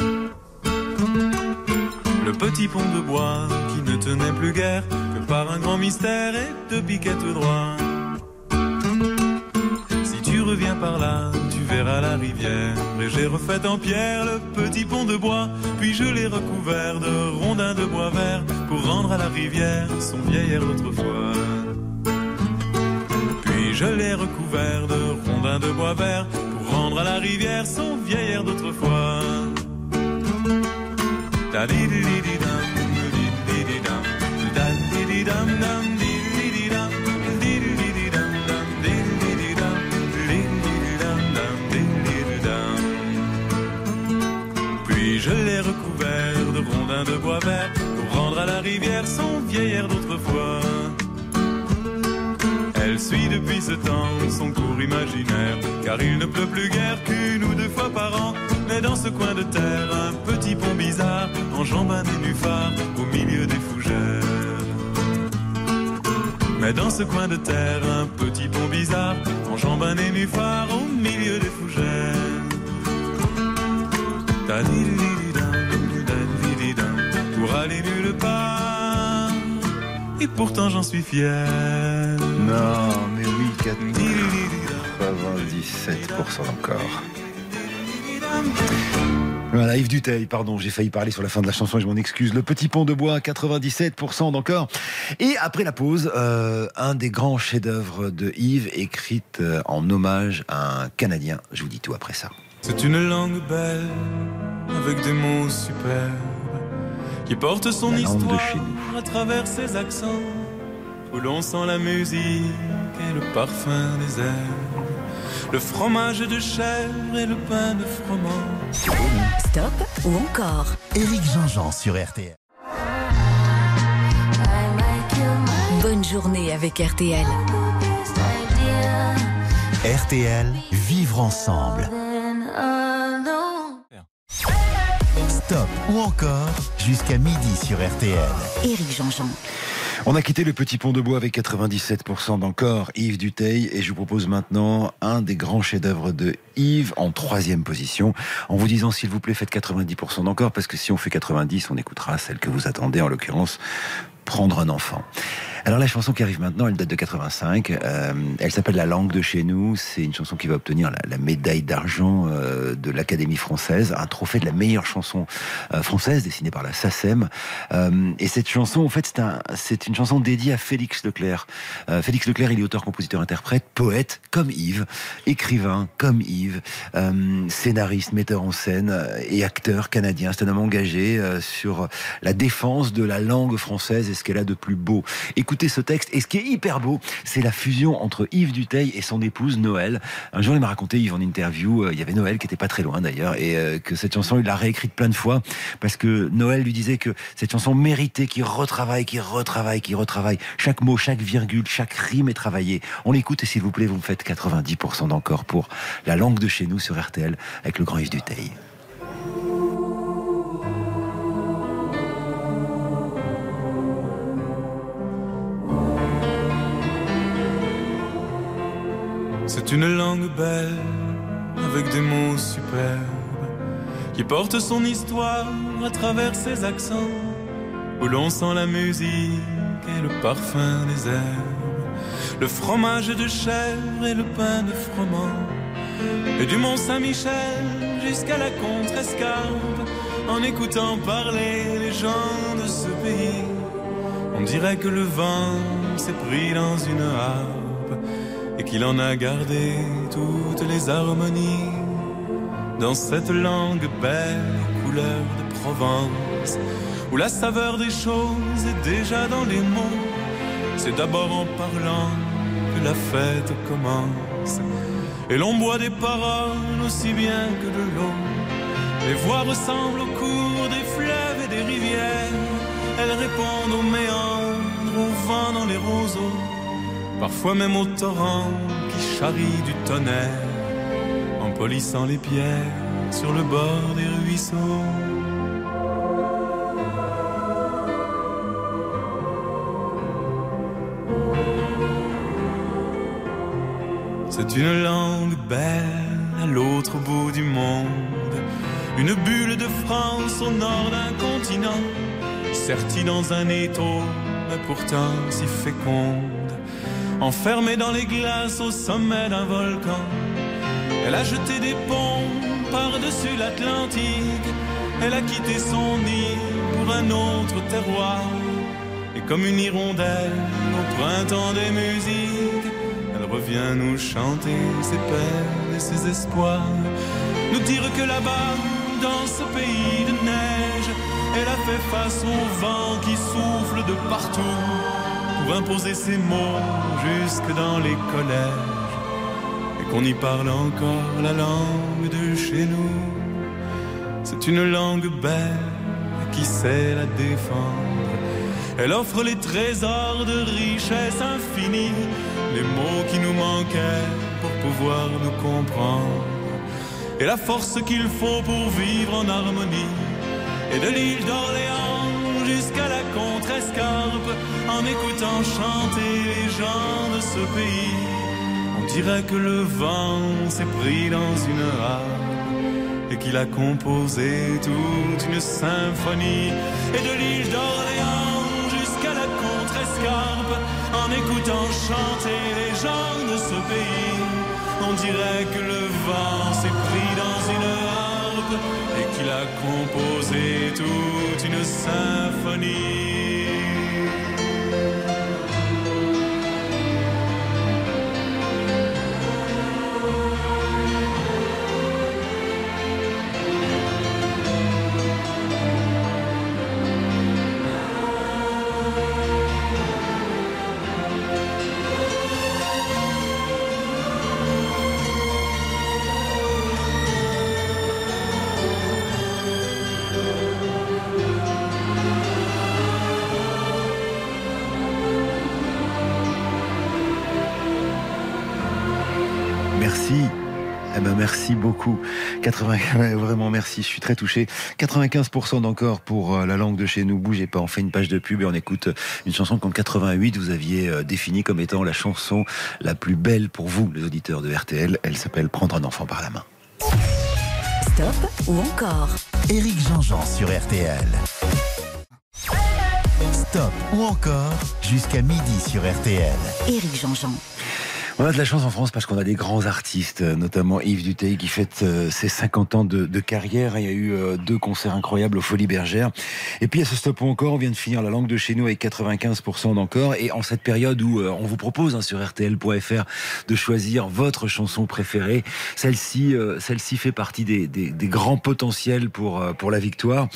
Le petit pont de bois qui ne tenait plus guère que par un grand mystère et deux piquets tout droit. Si tu reviens par là, verras la rivière. Et j'ai refait en pierre le petit pont de bois. Puis je l'ai recouvert de rondins de bois vert pour rendre à la rivière son vieil air d'autrefois. Puis je l'ai recouvert de rondins de bois vert pour rendre à la rivière son vieil air d'autrefois. De bois vert pour rendre à la rivière son vieil d'autrefois. Elle suit depuis ce temps son cours imaginaire, car il ne pleut plus guère qu'une ou deux fois par an. Mais dans ce coin de terre, un petit pont bizarre enjambe un nénuphar au milieu des fougères. Mais dans ce coin de terre, un petit pont bizarre enjambe un nénuphar au milieu des fougères. Pour aller nulle part, et pourtant j'en suis fier. Non, mais oui, 4 Di-di-di-di-dam. 97% encore. Voilà, Yves Duteil, pardon, j'ai failli parler sur la fin de la chanson et je m'en excuse. Le petit pont de bois, 97% d'encore. Et après la pause, euh, un des grands chefs-d'œuvre de Yves, écrite euh, en hommage à un Canadien. Je vous dis tout après ça. C'est une langue belle, avec des mots superbes, qui porte son La langue de histoire chez nous. à travers ses accents, où l'on sent la musique et le parfum des herbes, le fromage de chèvre et le pain de froment. Stop ou encore Éric Jean-Jean sur RTL. Bonne journée avec RTL. RTL, vivre ensemble. Stop ou encore jusqu'à midi sur RTL. Éric Jean-Jean. On a quitté le petit pont de bois avec 97% d'encore, Yves Duteil, et je vous propose maintenant un des grands chefs-d'œuvre de Yves en troisième position, en vous disant s'il vous plaît faites 90% d'encore, parce que si on fait 90, on écoutera celle que vous attendez, en l'occurrence prendre un enfant. Alors la chanson qui arrive maintenant, elle date de 85. Euh, elle s'appelle La langue de chez nous. C'est une chanson qui va obtenir la, médaille d'argent euh, de l'Académie française, un trophée de la meilleure chanson euh, française dessinée par la SACEM. Euh, et cette chanson, en fait, c'est un, une chanson dédiée à Félix Leclerc. Euh, Félix Leclerc, il est auteur, compositeur, interprète, poète comme Yves, écrivain comme Yves, euh, scénariste, metteur en scène et acteur canadien. C'est un homme engagé sur la défense de la langue française et ce qu'elle a de plus beau. Écoutez ce texte. Et ce qui est hyper beau, c'est la fusion entre Yves Duteil et son épouse Noël. Un jour, il m'a raconté, Yves, en interview, euh, il y avait Noël qui était pas très loin d'ailleurs, et euh, que cette chanson, il l'a réécrite plein de fois parce que Noël lui disait que cette chanson méritait qu'il retravaille, qu'il retravaille, qu'il retravaille. Chaque mot, chaque virgule, chaque rime est travaillé. On l'écoute et s'il vous plaît, vous me faites 90% d'encore pour la langue de chez nous sur RTL avec le grand Yves Duteil. C'est une langue belle, avec des mots superbes, qui porte son histoire à travers ses accents, où l'on sent la musique et le parfum des herbes, le fromage de chèvre et le pain de froment, et du Mont Saint-Michel jusqu'à la Contrescarpe, en écoutant parler les gens de ce pays. On dirait que le vent s'est pris dans une harpe et qu'il en a gardé toutes les harmonies dans cette langue belle, couleur de Provence, où la saveur des choses est déjà dans les mots. C'est d'abord en parlant que la fête commence. Et l'on boit des paroles aussi bien que de l'eau. Les voix ressemblent au cours des fleuves et des rivières. Elles répondent aux méandres, au vent dans les roseaux. Parfois même au torrent qui charrie du tonnerre. En polissant les pierres sur le bord des ruisseaux. C'est une langue belle à l'autre bout du monde. Une bulle de France au nord d'un continent. Sertie dans un étau, mais pourtant si féconde. Enfermée dans les glaces au sommet d'un volcan. Elle a jeté des ponts par-dessus l'Atlantique. Elle a quitté son nid pour un autre terroir. Et comme une hirondelle au printemps des musiques, elle revient nous chanter ses peines et ses espoirs. Nous dire que là-bas, dans ce pays de neige, elle a fait face au vent qui souffle de partout imposer ses mots jusque dans les collèges et qu'on y parle encore la langue de chez nous. C'est une langue belle qui sait la défendre. Elle offre les trésors de richesse infinie, les mots qui nous manquaient pour pouvoir nous comprendre, et la force qu'il faut pour vivre en harmonie. Et de l'île d'Orléans En écoutant chanter les gens de ce pays, on dirait que le vent s'est pris dans une harpe et qu'il a composé toute une symphonie. Et de l'île d'Orléans jusqu'à la Contrescarpe, en écoutant chanter les gens de ce pays, on dirait que le vent s'est pris dans une harpe et qu'il a composé toute une symphonie. Merci beaucoup. 80, *laughs* vraiment merci, je suis très touché. 95% d'encore pour euh, la langue de chez nous. Bougez pas, on fait une page de pub et on écoute une chanson qu'en 88 vous aviez euh, définie comme étant la chanson la plus belle pour vous, les auditeurs de RTL. Elle s'appelle Prendre un enfant par la main. Stop ou encore? Éric Jean-Jean sur RTL. Stop ou encore jusqu'à midi sur RTL. Éric Jean-Jean. On a de la chance en France parce qu'on a des grands artistes, notamment Yves Duteil qui fête euh, ses 50 ans de, carrière. Il y a eu euh, deux concerts incroyables aux Folies Bergères. Et puis à ce stop encore, on vient de finir la langue de chez nous avec 95% d'encore. Et en cette période où euh, on vous propose hein, sur RTL.fr de choisir votre chanson préférée, celle-ci, celle-ci fait partie des, des, des, grands potentiels pour pour la victoire.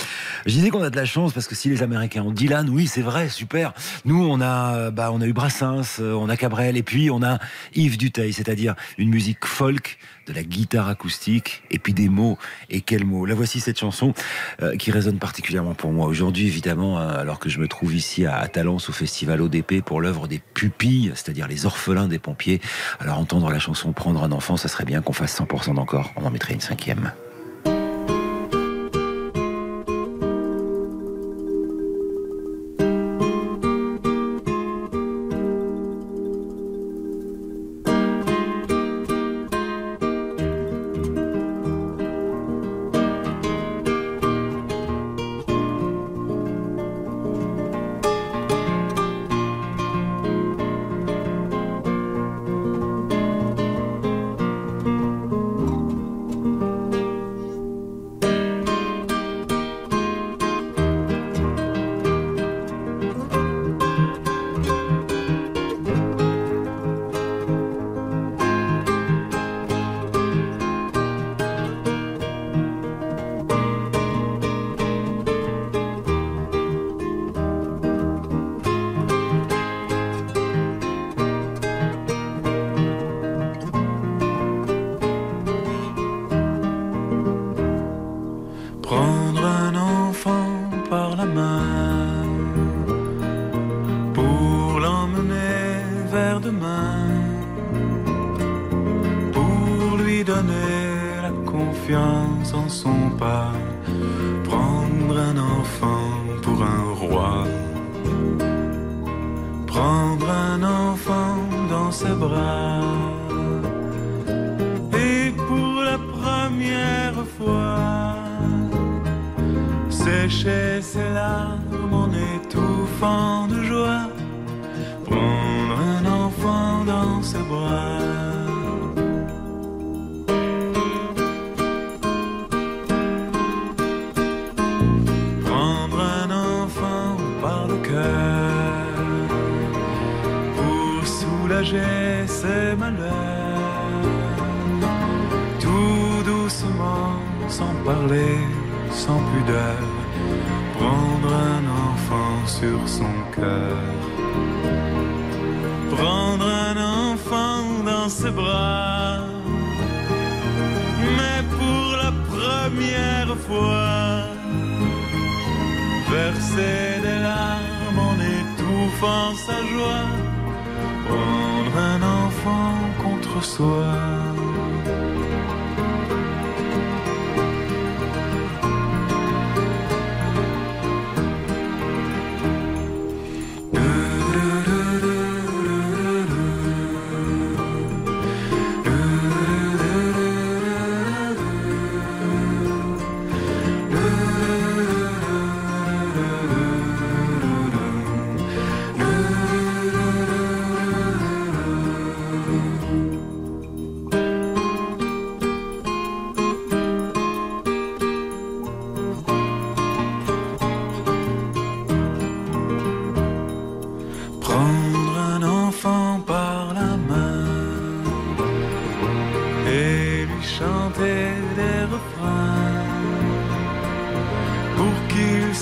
Je disais qu'on a de la chance parce que si les Américains ont Dylan, oui c'est vrai, super. Nous on a bah on a eu Brassens, on a Cabrel et puis on a Yves Duteil, c'est-à-dire une musique folk, de la guitare acoustique, et puis des mots. Et quels mots La voici cette chanson euh, qui résonne particulièrement pour moi. Aujourd'hui, évidemment, hein, alors que je me trouve ici à, à Talence au festival ODP pour l'œuvre des pupilles, c'est-à-dire les orphelins des pompiers. Alors entendre la chanson Prendre un enfant, ça serait bien qu'on fasse 100% d'encore. On en mettrait une cinquième.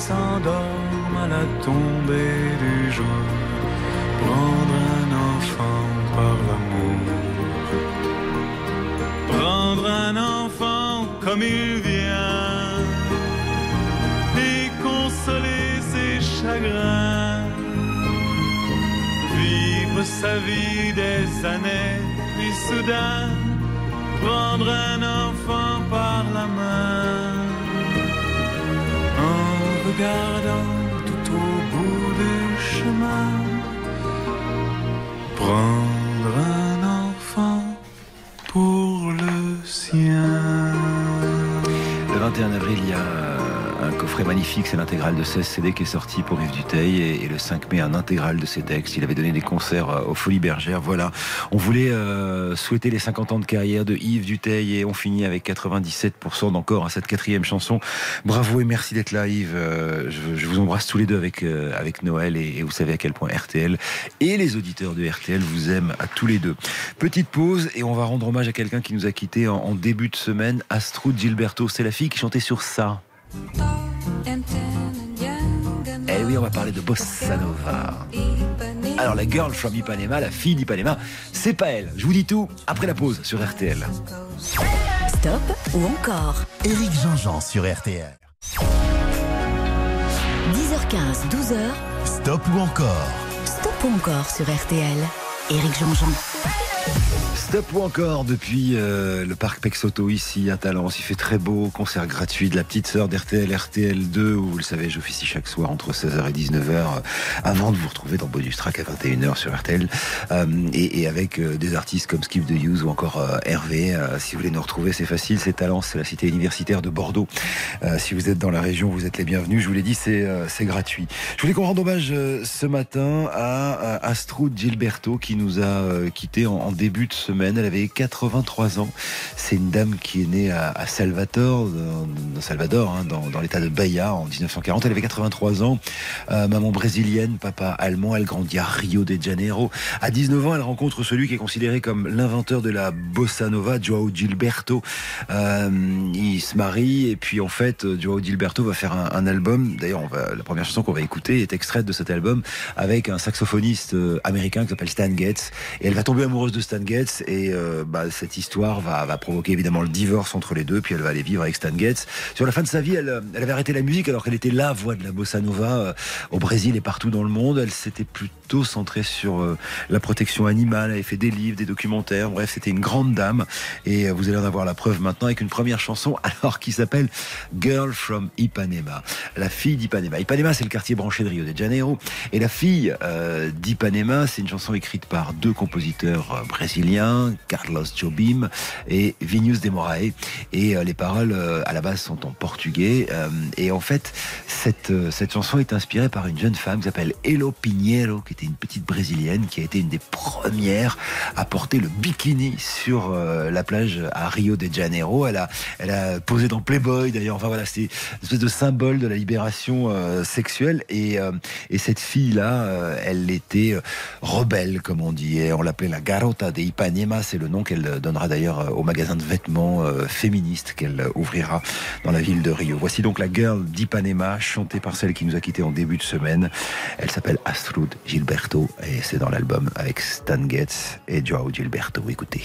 S'endorme à la tombée du jour. Prendre un enfant par l'amour. Prendre un enfant comme il vient et consoler ses chagrins vivre sa vie des années, puis soudain prendre un enfant par la main, regardant tout au bout du chemin, prendre un enfant pour le sien. Le 21 avril, il y a coffret magnifique, c'est l'intégrale de 16 CD qui est sorti pour Yves Duteil et, et le 5 mai un intégral de ses textes. Il avait donné des concerts euh, aux Folies Bergères. Voilà, on voulait euh, souhaiter les 50 ans de carrière de Yves Duteil et on finit avec 97% d'encore à cette quatrième chanson. Bravo et merci d'être là Yves. Euh, je, vous embrasse tous les deux avec, avec Noël et, vous savez à quel point RTL et les auditeurs de RTL vous aiment à tous les deux. Petite pause et on va rendre hommage à quelqu'un qui nous a quittés en, en début de semaine, Astrud Gilberto. C'est la fille qui chantait sur ça. Eh oui, on va parler de Bossa Nova. Alors la girl from Ipanema, la fille d'Ipanema, c'est pas elle. Je vous dis tout après la pause sur RTL. Stop ou encore Éric Jean-Jean sur RTL. 10h15, 12h. Stop ou encore Stop ou encore sur RTL. Éric Jean-Jean. Stop ou encore depuis euh, le parc Pexoto ici à Talence. Il fait très beau, concert gratuit de la petite sœur d'RTL, RTL2, où vous le savez, j'officie chaque soir entre 16h et 19h euh, avant de vous retrouver dans Bonus Track à 21h sur RTL. Euh, et, avec des artistes comme Skip de Hughes ou encore Hervé. si vous voulez nous retrouver, c'est facile, c'est Talence, c'est la cité universitaire de Bordeaux. si vous êtes dans la région, vous êtes les bienvenus. Je vous l'ai dit, c'est gratuit. Je voulais qu'on rende hommage ce matin à, à Astrud Gilberto qui nous a quitté en, en début de semaine. Elle avait 83 ans. C'est une dame qui est née à, Salvador, hein, dans, l'état de Bahia en 1940. Elle avait 83 ans. Euh, maman brésilienne, papa allemand. Elle grandit à Rio de Janeiro. À 19 ans, elle rencontre celui qui est considéré comme l'inventeur de la bossa nova, Joao Gilberto. Euh, il se marie et puis en fait, Joao Gilberto va faire un, un album. D'ailleurs, la première chanson qu'on va écouter est extraite de cet album avec un saxophoniste américain qui s'appelle Stan Getz. Et elle va tomber amoureuse de Stan Getz. Et euh, bah, cette histoire va, provoquer évidemment le divorce entre les deux. Puis elle va aller vivre avec Stan Getz. Sur la fin de sa vie, elle, euh, avait arrêté la musique alors qu'elle était la voix de la bossa nova euh, au Brésil et partout dans le monde. Elle s'était plutôt centrée sur la protection animale. Elle avait fait des livres, des documentaires. Bref, c'était une grande dame. Et vous allez en avoir la preuve maintenant avec une première chanson *laughs* alors qui s'appelle Girl from Ipanema. La fille d'Ipanema. Ipanema, c'est le quartier branché de Rio de Janeiro. Et la fille d'Ipanema, c'est une chanson écrite par deux compositeurs euh, Carlos Jobim et Vinicius de Moraes. Et euh, les paroles, euh, à la base, sont en portugais. Euh, et en fait, cette, cette chanson est inspirée par une jeune femme qui s'appelle Elo Pinheiro, qui était une petite brésilienne, qui a été une des premières à porter le bikini sur la plage à Rio de Janeiro. Elle a, elle a posé dans Playboy d'ailleurs. Enfin voilà, c'était une espèce de symbole de la libération sexuelle. Et, et cette fille-là, elle était rebelle, comme on dit. Et on l'appelait la Garota de Ipanema. C'est le nom qu'elle donnera d'ailleurs euh, au magasin de vêtements euh, féministes qu'elle euh, ouvrira dans la ville de Rio. Voici donc la girl d'Ipanema, chantée par celle qui nous a quittés en début de semaine. Elle s'appelle Astrud Gilberto et c'est dans l'album avec Stan Getz et Joao Gilberto. Écoutez.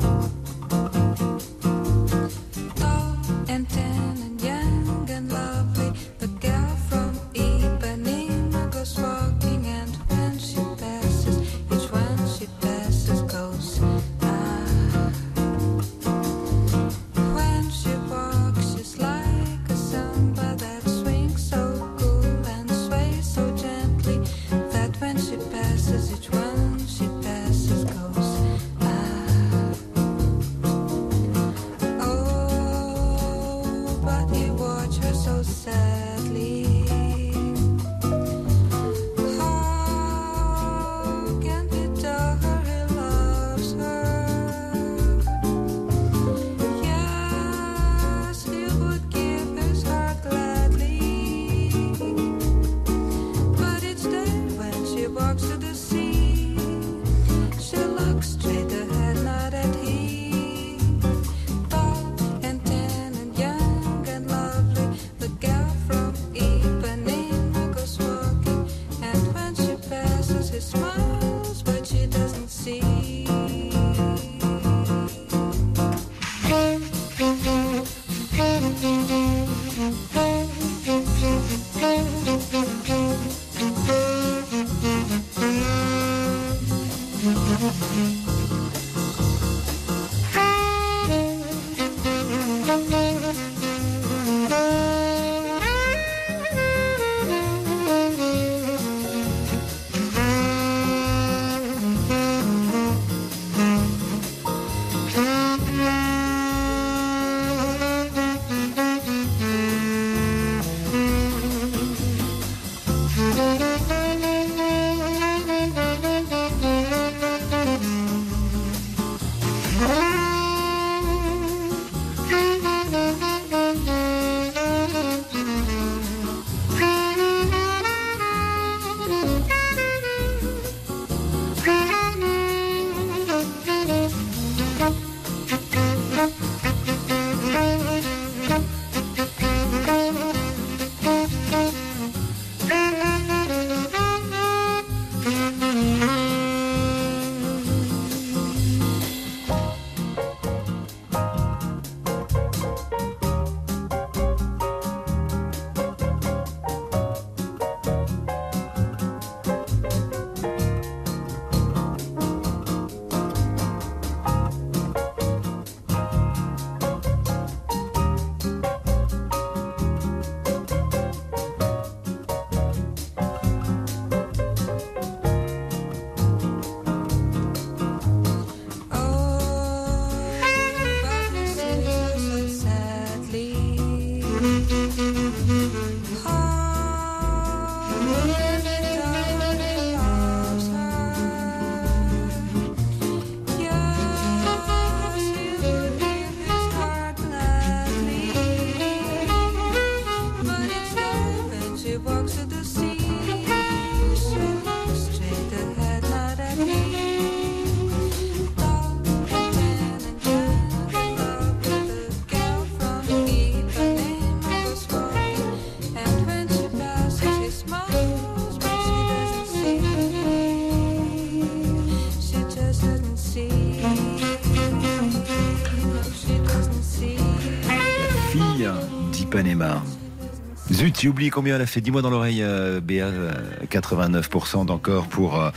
J'ai oublié combien elle a fait. Dis-moi dans l'oreille, euh, Béa, euh, 89% d'encore pour... euh,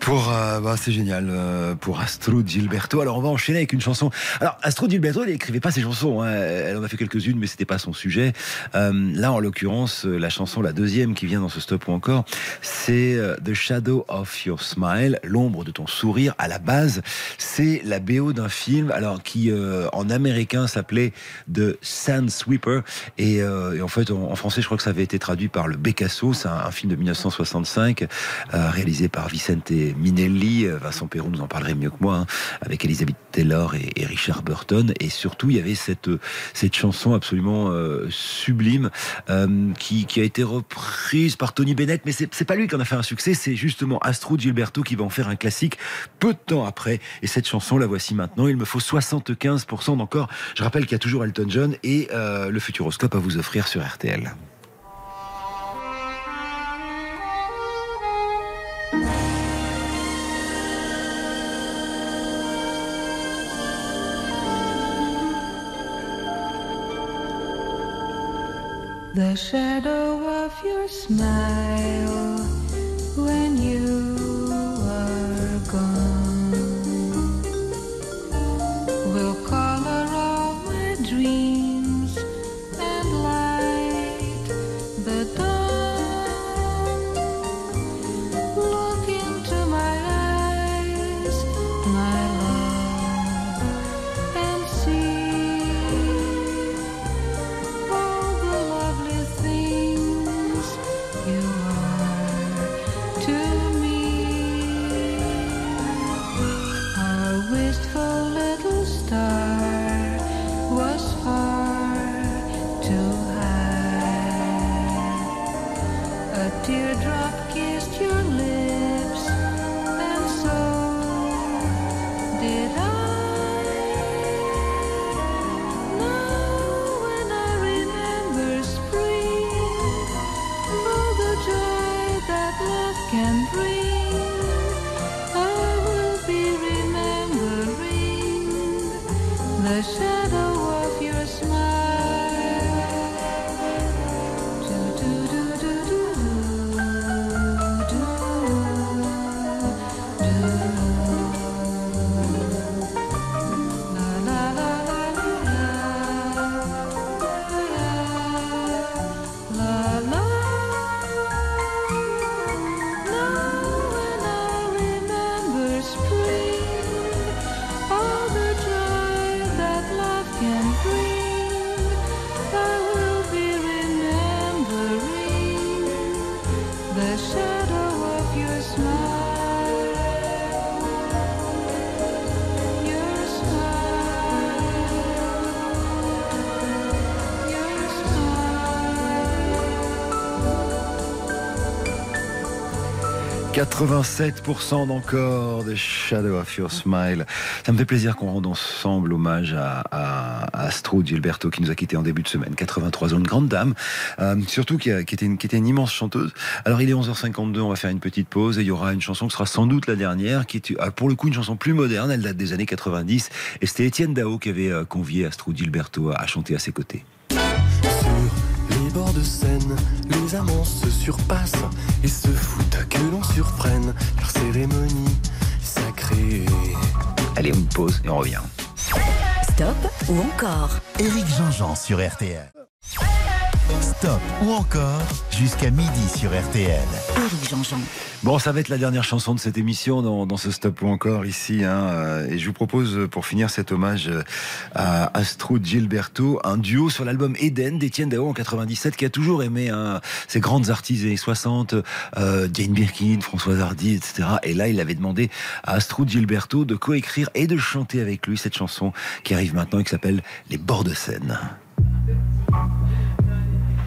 pour, euh, bah, c'est génial, euh, pour Astro Gilberto. Alors, on va enchaîner avec une chanson. Alors, Astro Gilberto, elle écrivait pas ses chansons. hein. Elle en a fait quelques-unes, mais c'était pas son sujet. Euh, là, en l'occurrence, euh, la chanson, la deuxième qui vient dans ce stop ou encore, c'est euh, The Shadow of Your Smile, l'ombre de ton sourire. À la base, c'est la BO d'un film, alors qui euh, en américain s'appelait The Sand Sweeper, et, euh, en fait, en, français, je crois que ça avait été traduit par le Becasso. C'est un, film de 1965 euh, réalisé par Vicente Minelli. Vincent Perron nous en parlerait mieux que moi, hein, avec Elizabeth Taylor et, Richard Burton. Et surtout, il y avait cette cette chanson absolument sublime qui, a été reprise par Tony Bennett, mais c'est pas lui qui en a fait un succès, c'est justement Astro Gilberto qui va en faire un classique peu de temps après. Chanson, la voici maintenant. Il me faut 75% d'encore. Je rappelle qu'il y a toujours Elton John et euh, le Futuroscope à vous offrir sur RTL. 87% d'encore de Shadow of Your Smile. Ça me fait plaisir qu'on rende ensemble hommage à, à, Gilberto qui nous a quittés en début de semaine. 83 ans, une grande dame, euh, surtout qui, a- qui était une, qui était une immense chanteuse. Alors il est 11h52, on va faire une petite pause et il y aura une chanson qui sera sans doute la dernière, qui est euh, pour le coup une chanson plus moderne, elle date des années 90 et c'était Étienne Dao qui avait euh, convié Astro Gilberto à chanter à ses côtés. Sur les amants se surpassent et se foutent que l'on surprenne leur cérémonie sacrée. Allez, une pause et on revient. Stop ou encore Éric Jean-Jean sur RTL. Stop ou encore jusqu'à midi sur RTL. Éric Jean-Jean. Bon, ça va être la dernière chanson de cette émission dans, dans ce stop ou encore ici. Hein, euh, et je vous propose euh, pour finir cet hommage euh, à Astro Gilberto, un duo sur l'album Eden d'Étienne Dao en 97 qui a toujours aimé hein, ces grandes artistes des années 60, euh, Jane Birkin, Françoise Hardy, etc. Et là, il avait demandé à Astro Gilberto de coécrire et de chanter avec lui cette chanson qui arrive maintenant et qui s'appelle Les bords de Seine.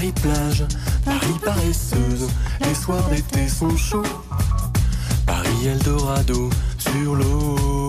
Paris plage, Paris paresseuse, les soirs d'été sont chauds. Paris Eldorado sur l'eau.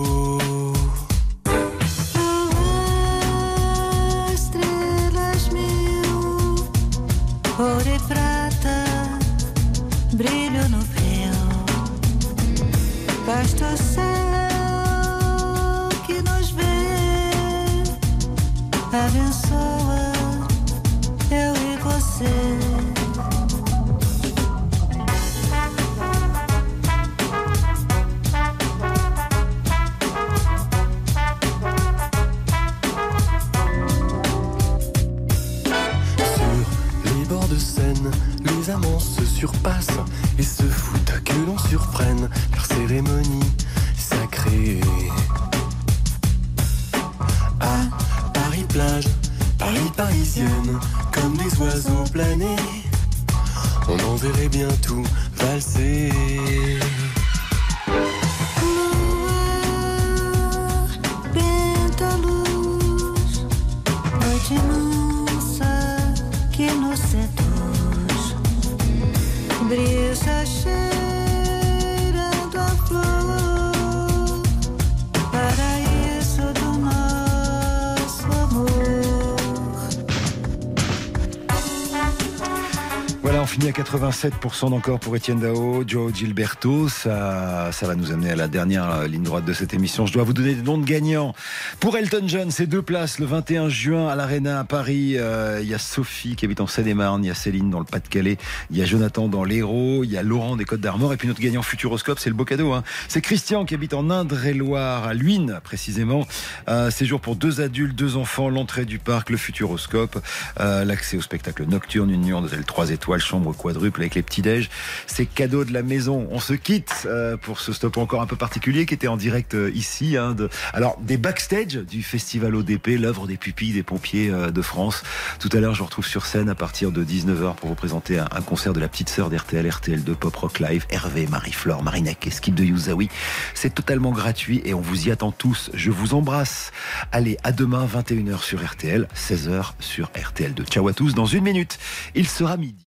87% d'encore pour Étienne Dao, Joe Gilberto. Ça, ça va nous amener à la dernière ligne droite de cette émission. Je dois vous donner des noms de gagnants. Pour Elton John, c'est deux places le 21 juin à l'Arena à Paris. Euh, Il y a Sophie qui habite en Seine-et-Marne, il y a Céline dans le Pas-de-Calais, il y a Jonathan dans l'Hérault, il y a Laurent des Côtes d'Armor et puis notre gagnant Futuroscope, c'est le beau cadeau. Hein. C'est Christian qui habite en Indre-et-Loire, à Luynes précisément. Euh, séjour pour deux adultes, deux enfants, l'entrée du parc, le Futuroscope, euh, l'accès au spectacle nocturne, une nuit en hôtel 3 étoiles, chambre quadruple avec les petits-déj. C'est cadeau de la maison. On se quitte euh, pour ce stop encore un peu particulier qui était en direct euh, ici. Hein. Alors, des backstage du festival ODP, l'œuvre des pupilles des pompiers euh, de France. Tout à l'heure, je vous retrouve sur scène à partir de 19h pour vous présenter un, concert de la petite sœur d'RTL, RTL2 Pop Rock Live, Hervé, Marie-Flore, Marinek et Skip de Youzaoui. C'est totalement gratuit et on vous y attend tous. Je vous embrasse. Allez, à demain, 21h sur RTL, 16h sur RTL2. Ciao à tous. Dans une minute, il sera midi.